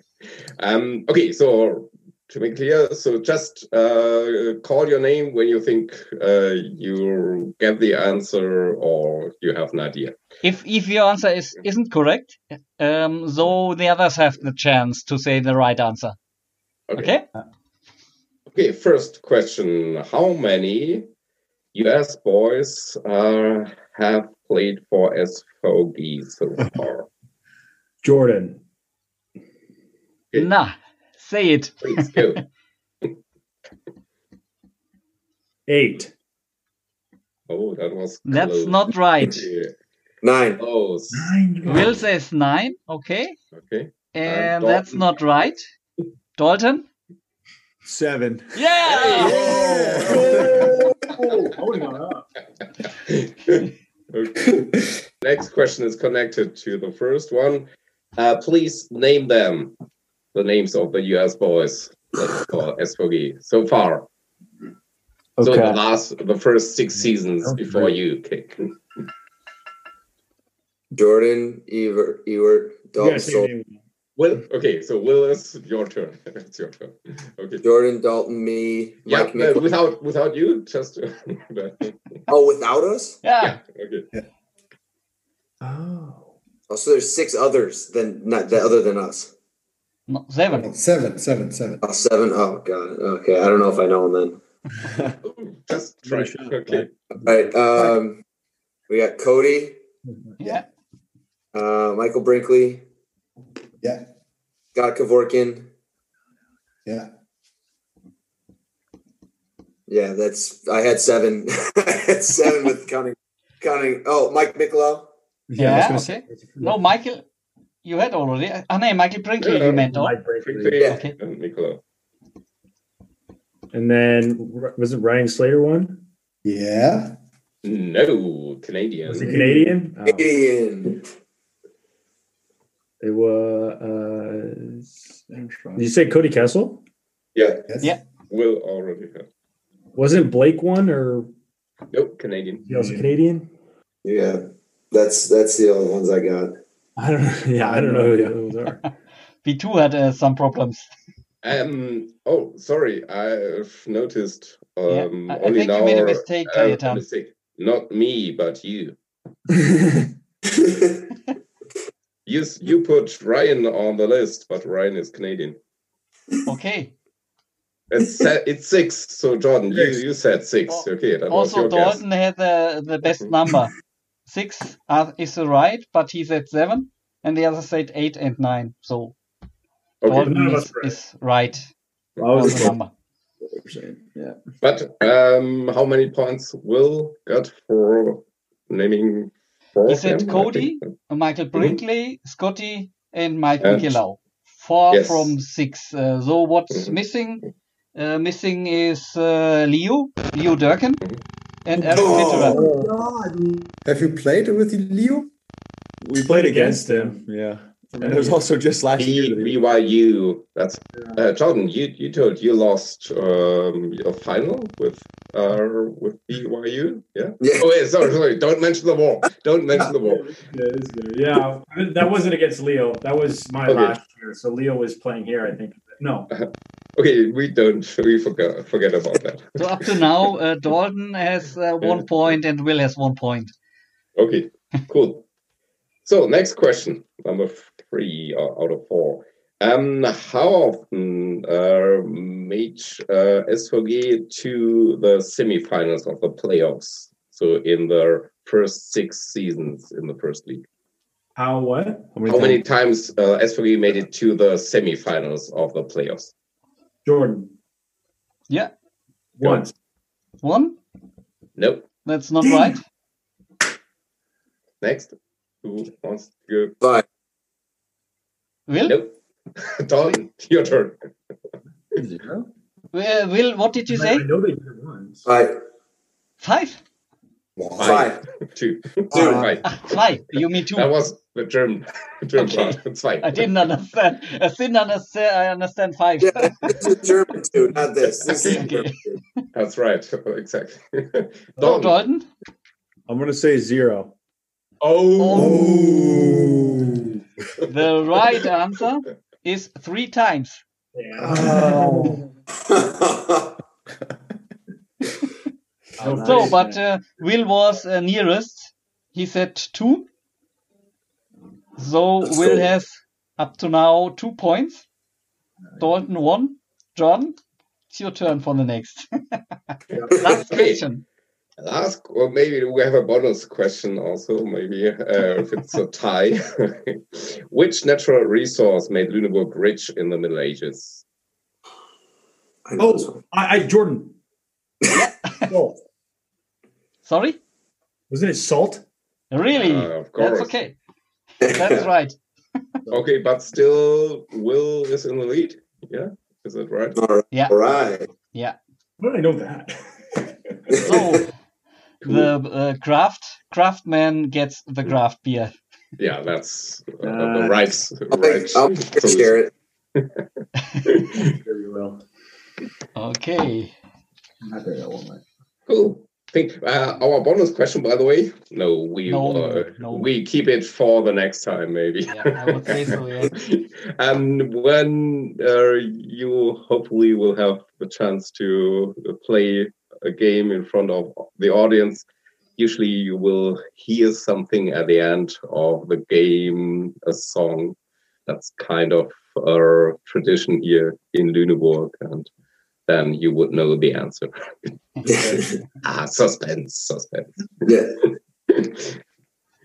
um, okay, so to be clear, so just uh, call your name when you think uh, you get the answer or you have an idea. If if your answer is isn't correct, um, so the others have the chance to say the right answer. Okay. Okay. okay first question: How many U.S. boys uh, have played for SVG so far? Jordan. Okay. Nah, say it. Please go. Eight. Oh, that was. That's not right. Nine. Close. Nine. Will says nine. Okay. Okay. And, and that's not right. Dalton. Seven. Yeah. yeah. Okay. Next question is connected to the first one. Uh, please name them, the names of the US boys for SVG so far. Okay. So the last, the first six seasons okay. before you kick. Jordan, Ewert, Ewert, Dalton, Will, okay, so Willis, your turn. it's your turn. Okay. Jordan, Dalton, me, yeah, Mike no, without without you, just. oh, without us? Yeah. yeah okay. Yeah. Oh. Oh, so there's six others than not that other than us. No, seven. Oh, seven, seven, seven. Oh, seven. Oh God. Okay, I don't know if I know them then. just try. Okay. All right. Um, we got Cody. Yeah. Uh, Michael Brinkley. Yeah. Got Kevorkian. Yeah. Yeah, that's I had seven. I had seven with counting counting oh Mike Michelo. Yeah, yeah okay. No, Michael you had already. Uh, ah, oh no, Michael Brinkley yeah, you meant oh. Mike Brinkley. Yeah. Okay. Michelo. And then was it Ryan Sclater one? Yeah. No, Canadian. Was he Canadian? Canadian. Oh. It was. Uh, did you say Cody Kessel? Yeah. Yes. Yeah. Will already have. Wasn't Blake one or? Nope, Canadian. He was a Canadian. Yeah, that's that's the only ones I got. I don't. Yeah, I don't know who those are. We too had uh, some problems. Um. Oh, sorry. I've noticed. Um. Yeah. I, only I think now, you made a mistake, uh, mistake. Not me, but you. You you put Ryan on the list, but Ryan is Canadian. Okay. It's it's six. So Jordan, you, you said six. Okay, that also was your Dalton guess. had the the best number. six uh, is right, but he said seven, and the other said eight and nine. So okay. Dalton is, right. is right. was the number. Yeah. But um, how many points will get for naming he said Cody, Michael mm-hmm. Brinkley, mm-hmm. Scotty, and Mike Michelo. Four yes. from six. Uh, so what's mm-hmm. missing? Uh, missing is uh, Leo, Leo Durkin, mm-hmm. and Eric oh, Have you played with Leo? We played against him. Yeah. And it was also just last B- year. BYU. That's uh, Jordan. You you told you lost um, your final with uh, with BYU. Yeah. Yeah. Oh, wait, sorry, sorry. Don't mention the war. Don't mention the war. Yeah, yeah, that wasn't against Leo. That was my Okay. last year. So Leo was playing here, I think. No, Okay, we don't. We forget forget about that. So up to now, uh, Dalton has uh, one point and Will has one point. Okay, cool. So next question, number three out of four. Um, how often uh, made uh, SVG to the semifinals of the playoffs? So in the first six seasons in the first league, how what? how many times uh, SVG made it to the semifinals of the playoffs? Jordan Yeah, once. one. Nope. That's not right. Next, who wants to Five. Will, go? Nope. Dalton, your turn. Zero? Uh, Will, what did you I say? know they did it once. Five. Five. Five. Two. Two. Right. Ah, five. You mean two? That was the German, German Okay. part. It's fine. I didn't understand. I didn't understand. I understand five. Yeah, this is German too, not this. This is Okay. That's right. Exactly. So, Dalton. Dalton. I'm going to say zero. Oh. The right answer is three times. Yeah. Oh. So, but uh, Will was uh, nearest. He said two. So Let's Will go. has up to now two points. Dalton one. Jordan, it's your turn for the next. Last question. Last, or maybe we have a bonus question also, maybe uh, if it's a tie. Which natural resource made Lüneburg rich in the Middle Ages? I know this Oh, one. I, I Jordan. Salt. Sorry? Wasn't it salt? Really? Uh, of course. That's okay. That's right. Okay, but still, Will is in the lead. Yeah, is that right? All right. Yeah. All right. Yeah. How did I know that? So the uh, craft craftsman gets the craft beer. Yeah, that's uh, the Nice. right. I'll, right I'll share it. Very well. Okay. I think that one might. Cool. Think uh, our bonus question, by the way. No, we No, uh, no. we keep it for the next time, maybe. Yeah, I would say so, yeah. and when uh, you hopefully will have the chance to play a game in front of the audience, usually you will hear something at the end of the game, a song. That's kind of a tradition here in Lüneburg, and then you would know the answer. ah, suspense, suspense. yeah.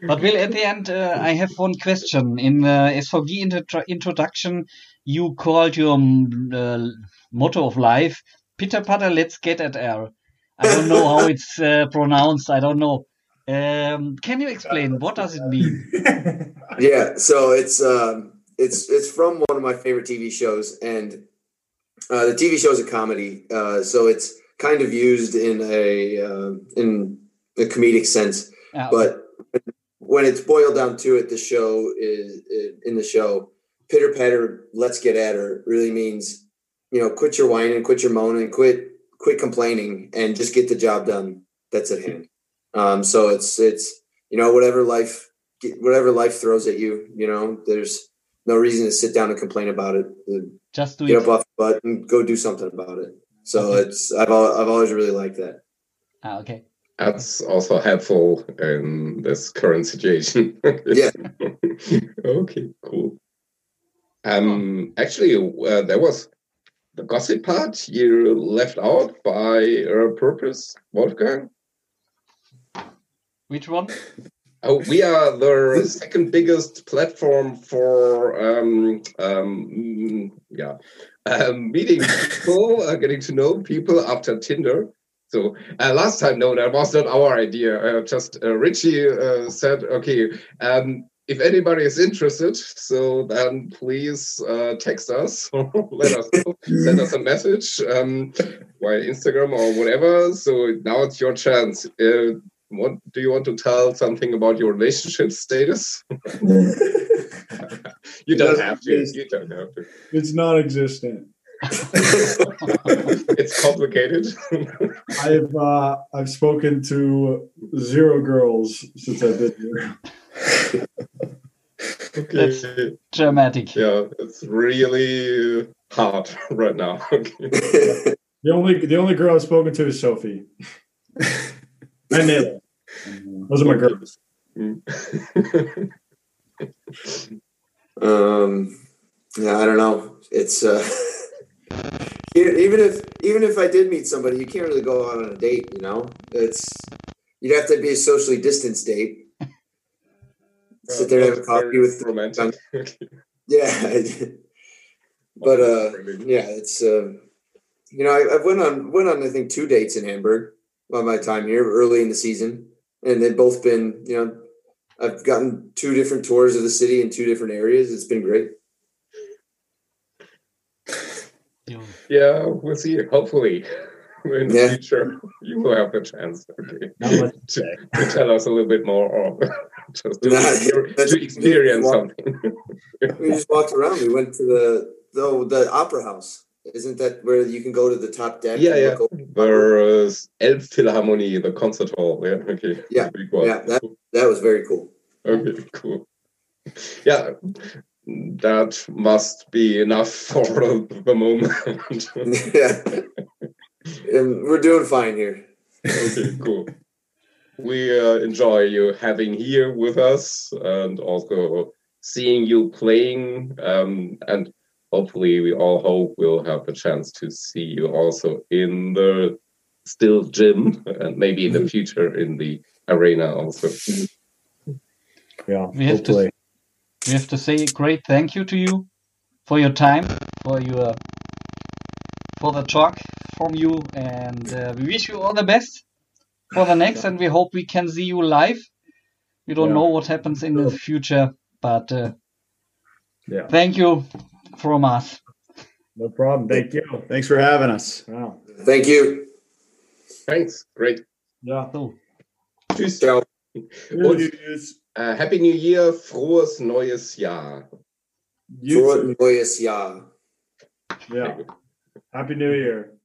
But Will, at the end, uh, I have one question. In the SVG intro- introduction, you called your uh, motto of life, Pitter Patter, let's get at air. I don't know how it's uh, pronounced. I don't know. Um, can you explain what does it mean? Yeah, so it's um, it's it's from one of my favorite TV shows, and uh, the TV show is a comedy, uh, so it's kind of used in a uh, in a comedic sense. Ah, But when it's boiled down to it, the show is in the show, pitter patter, let's get at her really means, you know, quit your whining, quit your moaning, quit quit complaining, and just get the job done. That's at hand. Um, so it's it's you know whatever life whatever life throws at you, you know, there's no reason to sit down and complain about it. just do Get it. up off the butt and go do something about it. So Okay. it's I've I've always really liked that. Ah, okay. That's also helpful in this current situation. Yeah. okay, cool. Um, actually, uh, there was the gossip part you left out by uh, purpose, Wolfgang. Which one? Oh, we are the second biggest platform for um, um, mm, yeah, um, meeting people, uh, getting to know people after Tinder. So uh, last time, no, that was not our idea. Uh, just uh, Richie uh, said, okay, um, if anybody is interested, so then please uh, text us or let us know, send us a message um, via Instagram or whatever. So now it's your chance. Uh, what do you want to tell something about your relationship status? you don't have to. You don't have to. It's non-existent. it's complicated. I've uh, I've spoken to zero girls since I've been here. Okay. That's dramatic. Yeah, it's really hard right now. the only the only girl I've spoken to is Sophie. and Nayla. Those are my girls. um, yeah, I don't know. It's uh, even if even if I did meet somebody, you can't really go out on a date. You know, it's you'd have to be a socially distanced date. Sit there and have a coffee with romantic. yeah, but uh, yeah, it's uh, you know, I, I went on went on I think two dates in Hamburg by my time here early in the season, and they've both been you know I've gotten two different tours of the city in two different areas. It's been great. Yeah, we'll see. Hopefully, in the yeah. future, you will have the chance okay, to, to, tell us a little bit more or just to, nah, to experience something. we just walked around. We went to the the, the opera house. Isn't that where you can go to the top deck? Yeah, yeah. There is uh, Elbphilharmonie, the concert hall. Yeah, okay. Yeah, yeah. That that was very cool. Okay, cool. Yeah, that must be enough for the moment. yeah, and we're doing fine here. Okay, cool. We uh, enjoy you having here with us and also seeing you playing. Um, and hopefully, we all hope we'll have a chance to see you also in the still gym and maybe in the future in the arena also. Yeah, we have to we have to say a great thank you to you for your time, for your for the talk from you, and uh, we wish you all the best for the next, and we hope we can see you live. We don't yeah. know what happens in the future, but uh, yeah. thank you from us. No problem. Thank you. Thanks for having us. Wow. Thank you. Thanks. Great. Ja. So. Tschüss. Ciao. Tschüss. Uh, Happy New Year, frohes neues Jahr. Frohes neues Jahr. Yeah. Happy New Year.